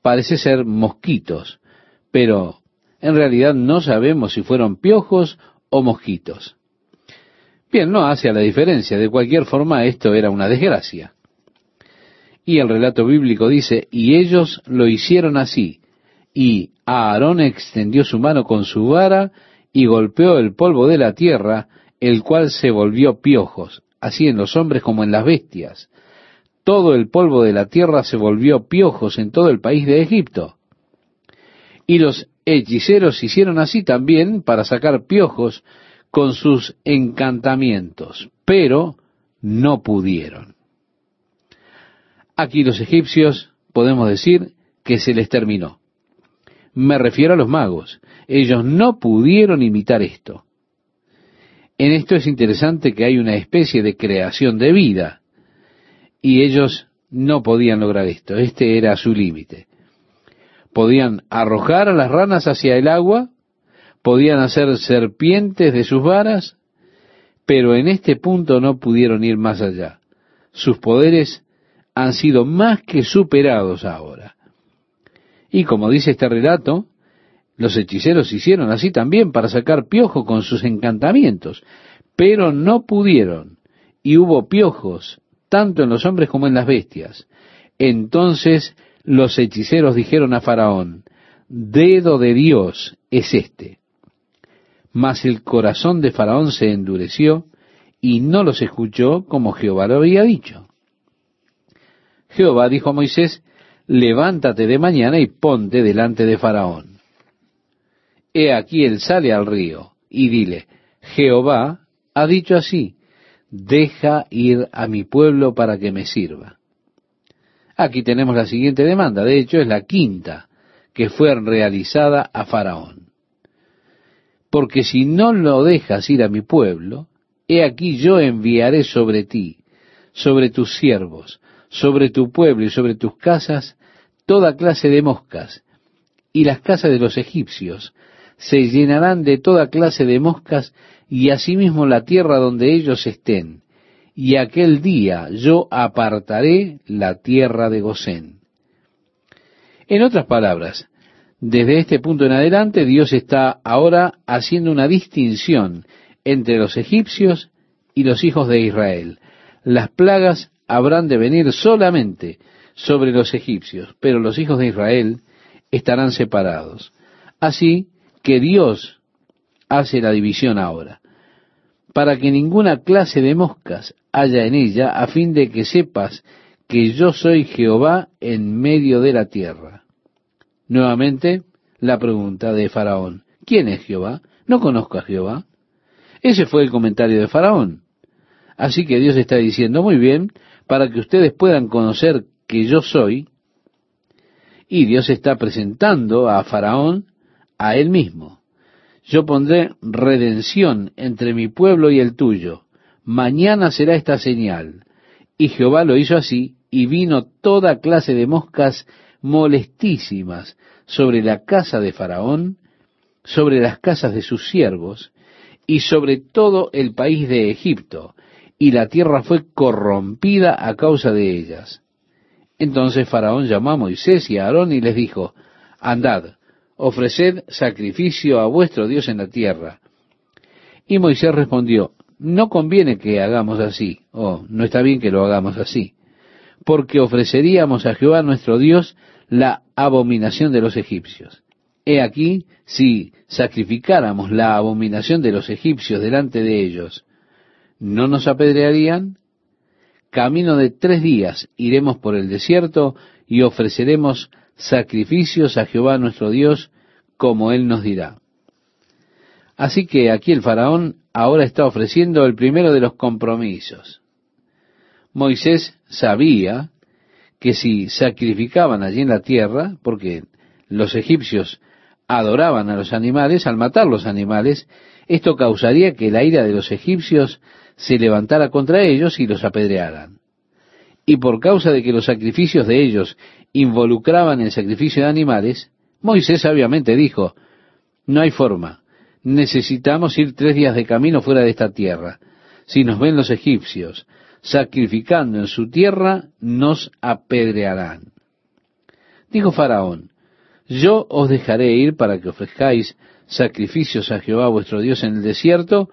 parece ser mosquitos, pero en realidad no sabemos si fueron piojos o mosquitos. Bien, no hace la diferencia. De cualquier forma, esto era una desgracia. Y el relato bíblico dice, y ellos lo hicieron así. Y Aarón extendió su mano con su vara y golpeó el polvo de la tierra, el cual se volvió piojos, así en los hombres como en las bestias. todo el polvo de la tierra se volvió piojos en todo el país de Egipto. Y los hechiceros hicieron así también para sacar piojos con sus encantamientos, pero no pudieron. Aquí los egipcios podemos decir que se les terminó. Me refiero a los magos. Ellos no pudieron imitar esto. En esto es interesante que hay una especie de creación de vida y ellos no podían lograr esto. Este era su límite. Podían arrojar a las ranas hacia el agua, podían hacer serpientes de sus varas, pero en este punto no pudieron ir más allá. Sus poderes han sido más que superados ahora. Y como dice este relato, los hechiceros hicieron así también para sacar piojo con sus encantamientos, pero no pudieron, y hubo piojos tanto en los hombres como en las bestias. Entonces los hechiceros dijeron a Faraón, dedo de Dios es este. Mas el corazón de Faraón se endureció y no los escuchó como Jehová lo había dicho. Jehová dijo a Moisés, levántate de mañana y ponte delante de Faraón. He aquí él sale al río y dile, Jehová ha dicho así, deja ir a mi pueblo para que me sirva. Aquí tenemos la siguiente demanda, de hecho es la quinta que fue realizada a Faraón. Porque si no lo dejas ir a mi pueblo, he aquí yo enviaré sobre ti, sobre tus siervos, sobre tu pueblo y sobre tus casas toda clase de moscas, y las casas de los egipcios se llenarán de toda clase de moscas, y asimismo la tierra donde ellos estén, y aquel día yo apartaré la tierra de Gosén. En otras palabras, desde este punto en adelante Dios está ahora haciendo una distinción entre los egipcios y los hijos de Israel. Las plagas habrán de venir solamente sobre los egipcios, pero los hijos de Israel estarán separados. Así que Dios hace la división ahora, para que ninguna clase de moscas haya en ella, a fin de que sepas que yo soy Jehová en medio de la tierra. Nuevamente, la pregunta de Faraón, ¿quién es Jehová? No conozco a Jehová. Ese fue el comentario de Faraón. Así que Dios está diciendo, muy bien, para que ustedes puedan conocer que yo soy, y Dios está presentando a Faraón a él mismo. Yo pondré redención entre mi pueblo y el tuyo. Mañana será esta señal. Y Jehová lo hizo así, y vino toda clase de moscas molestísimas sobre la casa de Faraón, sobre las casas de sus siervos, y sobre todo el país de Egipto, y la tierra fue corrompida a causa de ellas. Entonces Faraón llamó a Moisés y a Aarón y les dijo, Andad, ofreced sacrificio a vuestro Dios en la tierra. Y Moisés respondió, no conviene que hagamos así, o no está bien que lo hagamos así, porque ofreceríamos a Jehová nuestro Dios la abominación de los egipcios. He aquí, si sacrificáramos la abominación de los egipcios delante de ellos, ¿no nos apedrearían? Camino de tres días iremos por el desierto y ofreceremos sacrificios a Jehová nuestro Dios, como Él nos dirá. Así que aquí el faraón ahora está ofreciendo el primero de los compromisos. Moisés sabía que si sacrificaban allí en la tierra, porque los egipcios adoraban a los animales, al matar los animales, esto causaría que la ira de los egipcios se levantara contra ellos y los apedrearan. Y por causa de que los sacrificios de ellos involucraban el sacrificio de animales, Moisés sabiamente dijo, no hay forma, necesitamos ir tres días de camino fuera de esta tierra. Si nos ven los egipcios sacrificando en su tierra, nos apedrearán. Dijo Faraón, yo os dejaré ir para que ofrezcáis sacrificios a Jehová vuestro Dios en el desierto,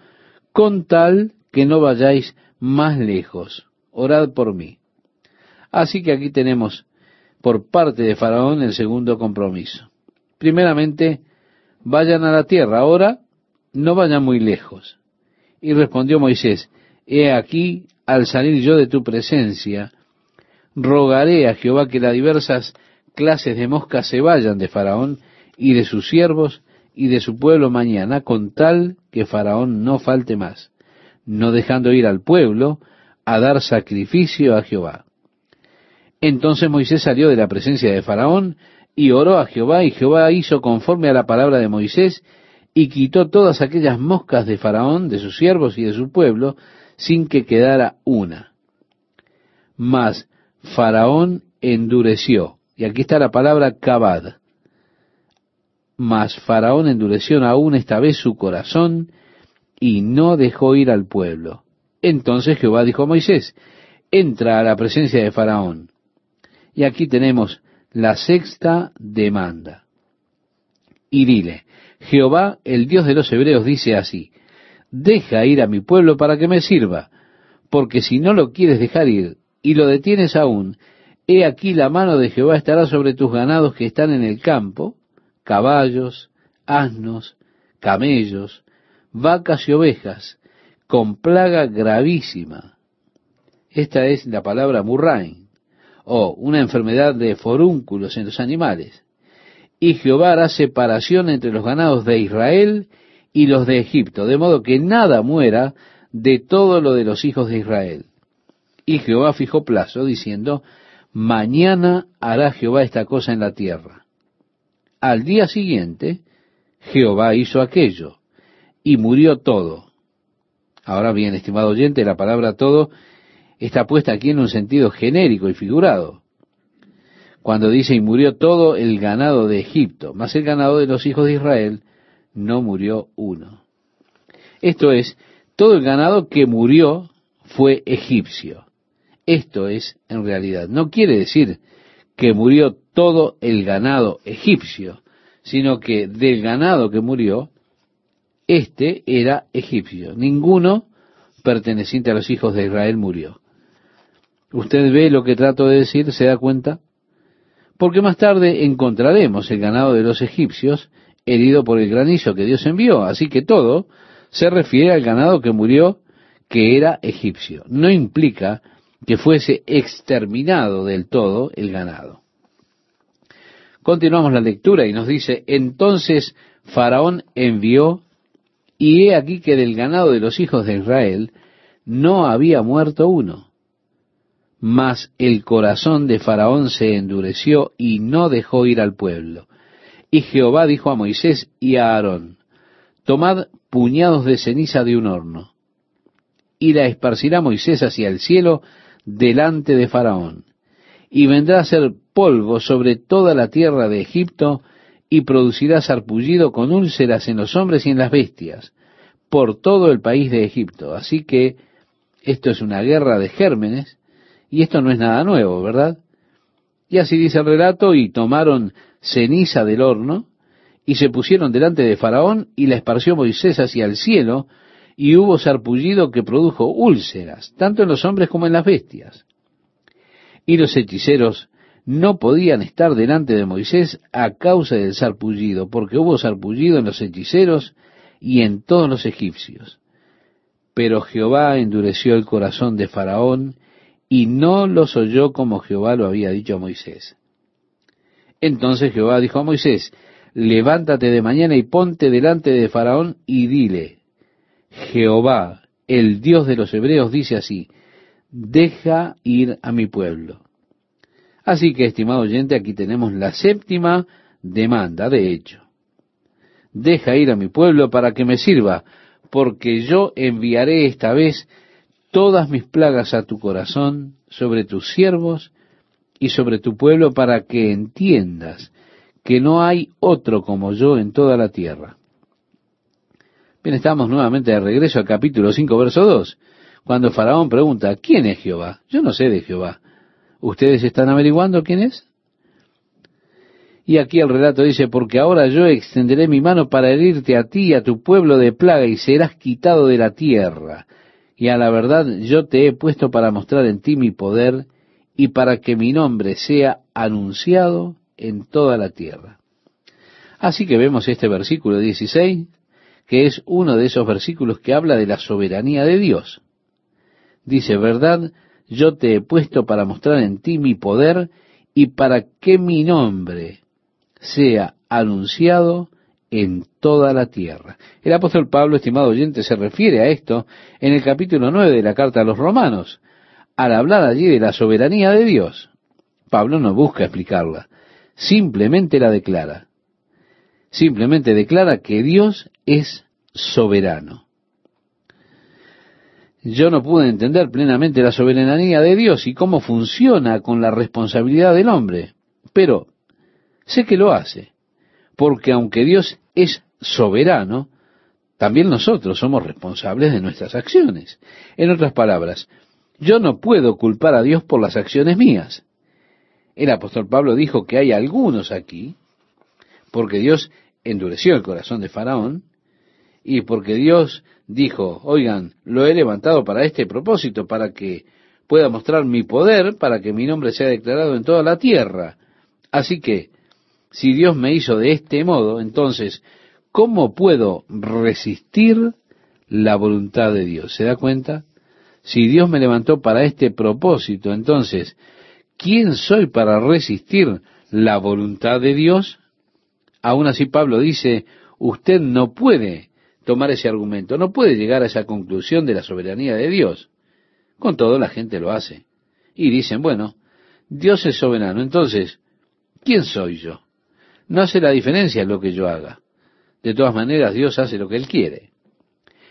con tal que no vayáis más lejos. Orad por mí. Así que aquí tenemos por parte de Faraón el segundo compromiso. Primeramente, vayan a la tierra. Ahora, no vayan muy lejos. Y respondió Moisés, he aquí, al salir yo de tu presencia, rogaré a Jehová que las diversas clases de moscas se vayan de Faraón y de sus siervos y de su pueblo mañana, con tal que Faraón no falte más, no dejando ir al pueblo a dar sacrificio a Jehová. Entonces Moisés salió de la presencia de Faraón y oró a Jehová, y Jehová hizo conforme a la palabra de Moisés, y quitó todas aquellas moscas de Faraón, de sus siervos y de su pueblo, sin que quedara una. Mas Faraón endureció, y aquí está la palabra cabad. Mas Faraón endureció aún esta vez su corazón, y no dejó ir al pueblo. Entonces Jehová dijo a Moisés, entra a la presencia de Faraón. Y aquí tenemos la sexta demanda. Y dile, Jehová, el Dios de los hebreos, dice así, deja ir a mi pueblo para que me sirva, porque si no lo quieres dejar ir y lo detienes aún, he aquí la mano de Jehová estará sobre tus ganados que están en el campo, caballos, asnos, camellos, vacas y ovejas, con plaga gravísima. Esta es la palabra murrain, o una enfermedad de forúnculos en los animales. Y Jehová hará separación entre los ganados de Israel y los de Egipto, de modo que nada muera de todo lo de los hijos de Israel. Y Jehová fijó plazo, diciendo, mañana hará Jehová esta cosa en la tierra. Al día siguiente, Jehová hizo aquello, y murió todo. Ahora bien, estimado oyente, la palabra todo está puesta aquí en un sentido genérico y figurado. Cuando dice y murió todo el ganado de Egipto, más el ganado de los hijos de Israel, no murió uno. Esto es, todo el ganado que murió fue egipcio. Esto es en realidad. No quiere decir que murió todo el ganado egipcio, sino que del ganado que murió, este era egipcio. Ninguno perteneciente a los hijos de Israel murió. ¿Usted ve lo que trato de decir? ¿Se da cuenta? Porque más tarde encontraremos el ganado de los egipcios herido por el granizo que Dios envió. Así que todo se refiere al ganado que murió, que era egipcio. No implica que fuese exterminado del todo el ganado. Continuamos la lectura y nos dice, entonces Faraón envió, y he aquí que del ganado de los hijos de Israel no había muerto uno mas el corazón de Faraón se endureció y no dejó ir al pueblo. Y Jehová dijo a Moisés y a Aarón, Tomad puñados de ceniza de un horno, y la esparcirá Moisés hacia el cielo delante de Faraón, y vendrá a ser polvo sobre toda la tierra de Egipto, y producirá sarpullido con úlceras en los hombres y en las bestias, por todo el país de Egipto. Así que esto es una guerra de gérmenes, y esto no es nada nuevo, ¿verdad? Y así dice el relato, y tomaron ceniza del horno, y se pusieron delante de Faraón, y la esparció Moisés hacia el cielo, y hubo sarpullido que produjo úlceras, tanto en los hombres como en las bestias. Y los hechiceros no podían estar delante de Moisés a causa del sarpullido, porque hubo sarpullido en los hechiceros y en todos los egipcios. Pero Jehová endureció el corazón de Faraón, y no los oyó como Jehová lo había dicho a Moisés. Entonces Jehová dijo a Moisés, levántate de mañana y ponte delante de Faraón y dile, Jehová, el Dios de los hebreos, dice así, deja ir a mi pueblo. Así que, estimado oyente, aquí tenemos la séptima demanda, de hecho. Deja ir a mi pueblo para que me sirva, porque yo enviaré esta vez todas mis plagas a tu corazón, sobre tus siervos y sobre tu pueblo, para que entiendas que no hay otro como yo en toda la tierra. Bien, estamos nuevamente de regreso al capítulo 5, verso 2, cuando Faraón pregunta, ¿quién es Jehová? Yo no sé de Jehová. ¿Ustedes están averiguando quién es? Y aquí el relato dice, porque ahora yo extenderé mi mano para herirte a ti y a tu pueblo de plaga y serás quitado de la tierra y a la verdad yo te he puesto para mostrar en ti mi poder y para que mi nombre sea anunciado en toda la tierra. Así que vemos este versículo 16, que es uno de esos versículos que habla de la soberanía de Dios. Dice, verdad, yo te he puesto para mostrar en ti mi poder y para que mi nombre sea anunciado en toda la tierra. El apóstol Pablo, estimado oyente, se refiere a esto en el capítulo 9 de la carta a los romanos, al hablar allí de la soberanía de Dios. Pablo no busca explicarla, simplemente la declara. Simplemente declara que Dios es soberano. Yo no pude entender plenamente la soberanía de Dios y cómo funciona con la responsabilidad del hombre, pero sé que lo hace, porque aunque Dios es soberano, también nosotros somos responsables de nuestras acciones. En otras palabras, yo no puedo culpar a Dios por las acciones mías. El apóstol Pablo dijo que hay algunos aquí, porque Dios endureció el corazón de Faraón, y porque Dios dijo, oigan, lo he levantado para este propósito, para que pueda mostrar mi poder, para que mi nombre sea declarado en toda la tierra. Así que, si Dios me hizo de este modo, entonces, ¿cómo puedo resistir la voluntad de Dios? ¿Se da cuenta? Si Dios me levantó para este propósito, entonces, ¿quién soy para resistir la voluntad de Dios? Aún así Pablo dice, usted no puede tomar ese argumento, no puede llegar a esa conclusión de la soberanía de Dios. Con todo la gente lo hace. Y dicen, bueno, Dios es soberano, entonces, ¿quién soy yo? No hace la diferencia lo que yo haga. De todas maneras, Dios hace lo que Él quiere.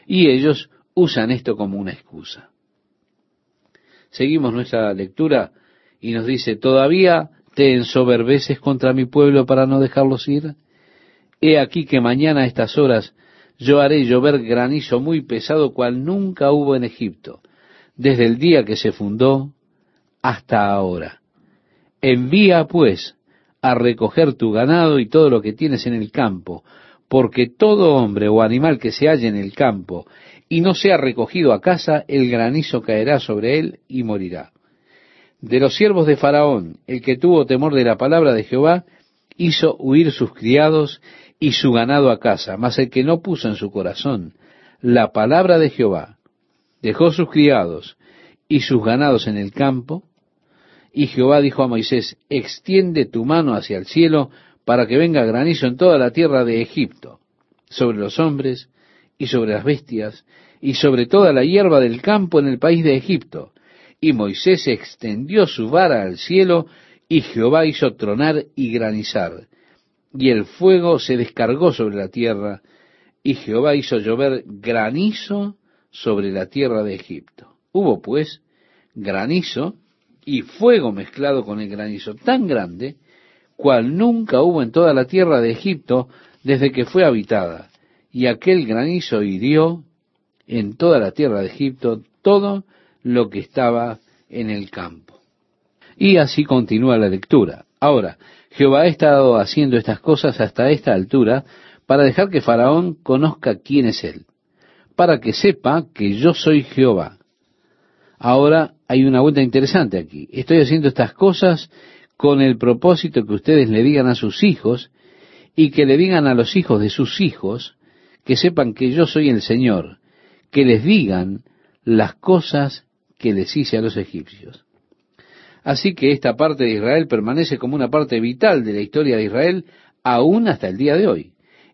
Y ellos usan esto como una excusa. Seguimos nuestra lectura y nos dice, ¿todavía te ensoberbeces contra mi pueblo para no dejarlos ir? He aquí que mañana a estas horas yo haré llover granizo muy pesado cual nunca hubo en Egipto, desde el día que se fundó hasta ahora. Envía pues a recoger tu ganado y todo lo que tienes en el campo, porque todo hombre o animal que se halle en el campo y no sea recogido a casa, el granizo caerá sobre él y morirá. De los siervos de Faraón, el que tuvo temor de la palabra de Jehová, hizo huir sus criados y su ganado a casa, mas el que no puso en su corazón la palabra de Jehová, dejó sus criados y sus ganados en el campo, y Jehová dijo a Moisés, extiende tu mano hacia el cielo para que venga granizo en toda la tierra de Egipto, sobre los hombres y sobre las bestias y sobre toda la hierba del campo en el país de Egipto. Y Moisés extendió su vara al cielo y Jehová hizo tronar y granizar. Y el fuego se descargó sobre la tierra y Jehová hizo llover granizo sobre la tierra de Egipto. Hubo pues granizo y fuego mezclado con el granizo tan grande, cual nunca hubo en toda la tierra de Egipto desde que fue habitada. Y aquel granizo hirió en toda la tierra de Egipto todo lo que estaba en el campo. Y así continúa la lectura. Ahora, Jehová ha estado haciendo estas cosas hasta esta altura para dejar que Faraón conozca quién es él, para que sepa que yo soy Jehová. Ahora hay una vuelta interesante aquí. Estoy haciendo estas cosas con el propósito que ustedes le digan a sus hijos y que le digan a los hijos de sus hijos que sepan que yo soy el Señor, que les digan las cosas que les hice a los egipcios. Así que esta parte de Israel permanece como una parte vital de la historia de Israel aún hasta el día de hoy.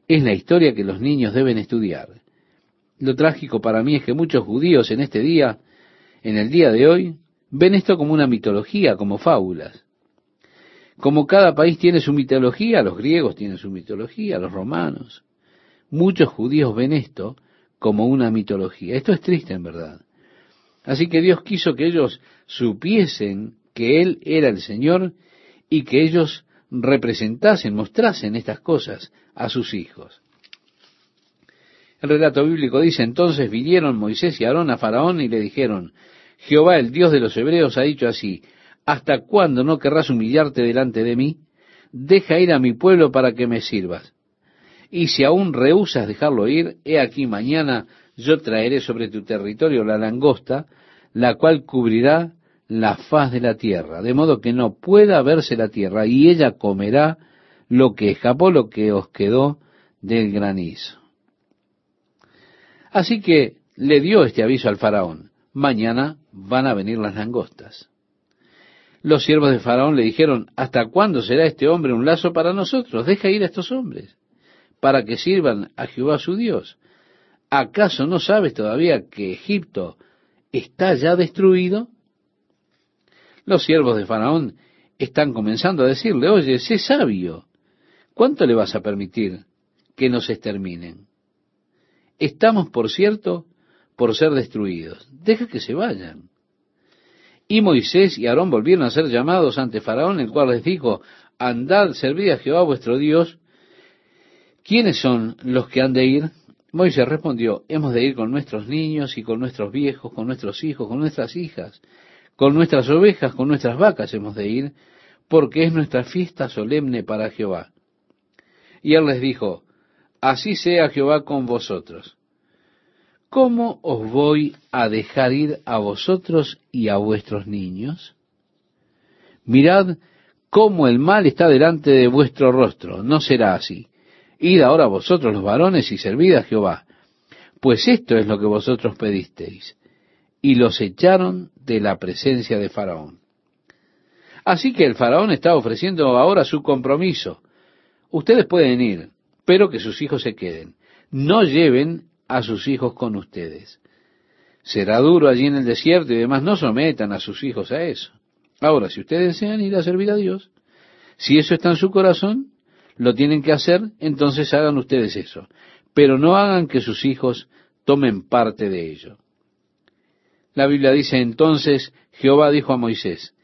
Es la historia que los niños deben estudiar. Lo trágico para mí es que muchos judíos en este día en el día de hoy ven esto como una mitología, como fábulas. Como cada país tiene su mitología, los griegos tienen su mitología, los romanos. Muchos judíos ven esto como una mitología. Esto es triste en verdad. Así que Dios quiso que ellos supiesen que Él era el Señor y que ellos representasen, mostrasen estas cosas a sus hijos. El relato bíblico dice, entonces vinieron Moisés y Aarón a Faraón y le dijeron, Jehová, el Dios de los hebreos, ha dicho así, ¿hasta cuándo no querrás humillarte delante de mí? Deja ir a mi pueblo para que me sirvas. Y si aún rehusas dejarlo ir, he aquí mañana yo traeré sobre tu territorio la langosta, la cual cubrirá la faz de la tierra, de modo que no pueda verse la tierra, y ella comerá lo que escapó, lo que os quedó del granizo. Así que le dio este aviso al faraón, mañana van a venir las langostas. Los siervos de Faraón le dijeron, ¿hasta cuándo será este hombre un lazo para nosotros? Deja ir a estos hombres, para que sirvan a Jehová su Dios. ¿Acaso no sabes todavía que Egipto está ya destruido? Los siervos de Faraón están comenzando a decirle, oye, sé sabio, ¿cuánto le vas a permitir que nos exterminen? Estamos, por cierto, por ser destruidos. Deja que se vayan. Y Moisés y Aarón volvieron a ser llamados ante Faraón, el cual les dijo, andad, servid a Jehová vuestro Dios. ¿Quiénes son los que han de ir? Moisés respondió, hemos de ir con nuestros niños y con nuestros viejos, con nuestros hijos, con nuestras hijas, con nuestras ovejas, con nuestras vacas hemos de ir, porque es nuestra fiesta solemne para Jehová. Y él les dijo, así sea Jehová con vosotros. ¿Cómo os voy a dejar ir a vosotros y a vuestros niños? Mirad cómo el mal está delante de vuestro rostro, no será así. Id ahora vosotros los varones y servid a Jehová, pues esto es lo que vosotros pedisteis. Y los echaron de la presencia de Faraón. Así que el Faraón está ofreciendo ahora su compromiso. Ustedes pueden ir, pero que sus hijos se queden. No lleven a sus hijos con ustedes. Será duro allí en el desierto y demás, no sometan a sus hijos a eso. Ahora, si ustedes desean ir a servir a Dios, si eso está en su corazón, lo tienen que hacer, entonces hagan ustedes eso. Pero no hagan que sus hijos tomen parte de ello. La Biblia dice entonces, Jehová dijo a Moisés,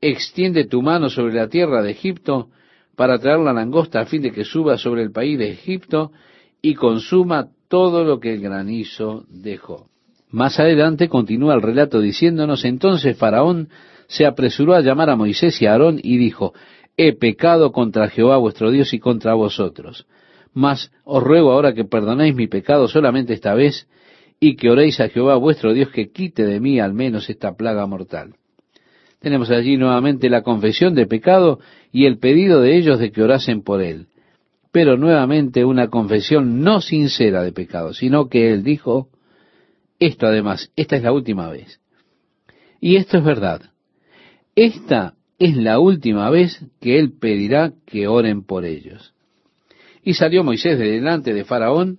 extiende tu mano sobre la tierra de Egipto para traer la langosta a fin de que suba sobre el país de Egipto y consuma todo lo que el granizo dejó. Más adelante continúa el relato diciéndonos, entonces Faraón se apresuró a llamar a Moisés y a Aarón y dijo, he pecado contra Jehová vuestro Dios y contra vosotros. Mas os ruego ahora que perdonéis mi pecado solamente esta vez y que oréis a Jehová vuestro Dios que quite de mí al menos esta plaga mortal. Tenemos allí nuevamente la confesión de pecado y el pedido de ellos de que orasen por él pero nuevamente una confesión no sincera de pecado, sino que él dijo, esto además, esta es la última vez. Y esto es verdad. Esta es la última vez que él pedirá que oren por ellos. Y salió Moisés de delante de Faraón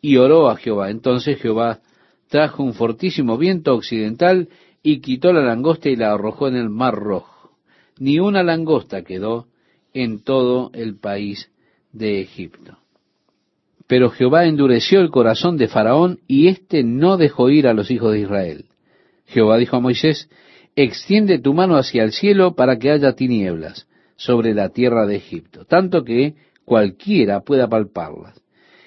y oró a Jehová. Entonces Jehová trajo un fortísimo viento occidental y quitó la langosta y la arrojó en el mar rojo. Ni una langosta quedó en todo el país de Egipto. Pero Jehová endureció el corazón de Faraón y éste no dejó ir a los hijos de Israel. Jehová dijo a Moisés, extiende tu mano hacia el cielo para que haya tinieblas sobre la tierra de Egipto, tanto que cualquiera pueda palparlas.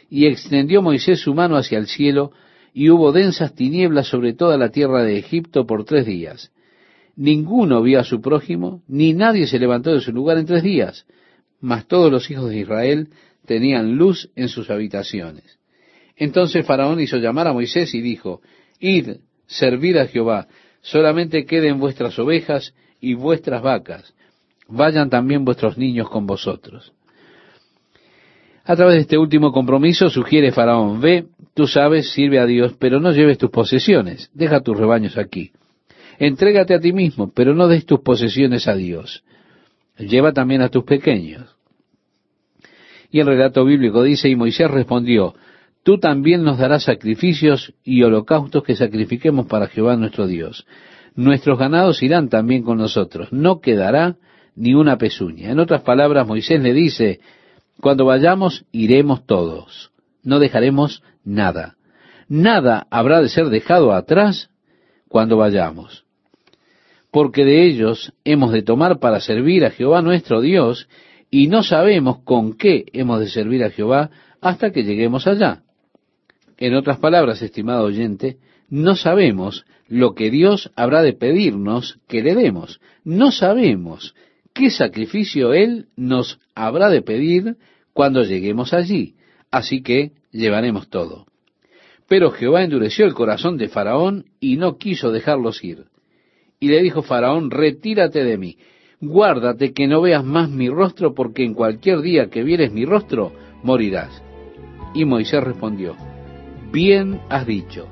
Y extendió Moisés su mano hacia el cielo, y hubo densas tinieblas sobre toda la tierra de Egipto por tres días. Ninguno vio a su prójimo, ni nadie se levantó de su lugar en tres días, mas todos los hijos de Israel tenían luz en sus habitaciones. Entonces Faraón hizo llamar a Moisés y dijo, Id, servid a Jehová, solamente queden vuestras ovejas y vuestras vacas, vayan también vuestros niños con vosotros. A través de este último compromiso sugiere Faraón, ve, tú sabes, sirve a Dios, pero no lleves tus posesiones, deja tus rebaños aquí. Entrégate a ti mismo, pero no des tus posesiones a Dios. Lleva también a tus pequeños. Y el relato bíblico dice, y Moisés respondió, tú también nos darás sacrificios y holocaustos que sacrifiquemos para Jehová nuestro Dios. Nuestros ganados irán también con nosotros, no quedará ni una pezuña. En otras palabras, Moisés le dice, cuando vayamos, iremos todos, no dejaremos nada. Nada habrá de ser dejado atrás cuando vayamos. Porque de ellos hemos de tomar para servir a Jehová nuestro Dios y no sabemos con qué hemos de servir a Jehová hasta que lleguemos allá. En otras palabras, estimado oyente, no sabemos lo que Dios habrá de pedirnos que le demos. No sabemos qué sacrificio Él nos habrá de pedir cuando lleguemos allí. Así que llevaremos todo. Pero Jehová endureció el corazón de Faraón y no quiso dejarlos ir. Y le dijo Faraón, retírate de mí, guárdate que no veas más mi rostro, porque en cualquier día que vieres mi rostro, morirás. Y Moisés respondió, bien has dicho,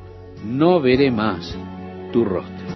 no veré más tu rostro.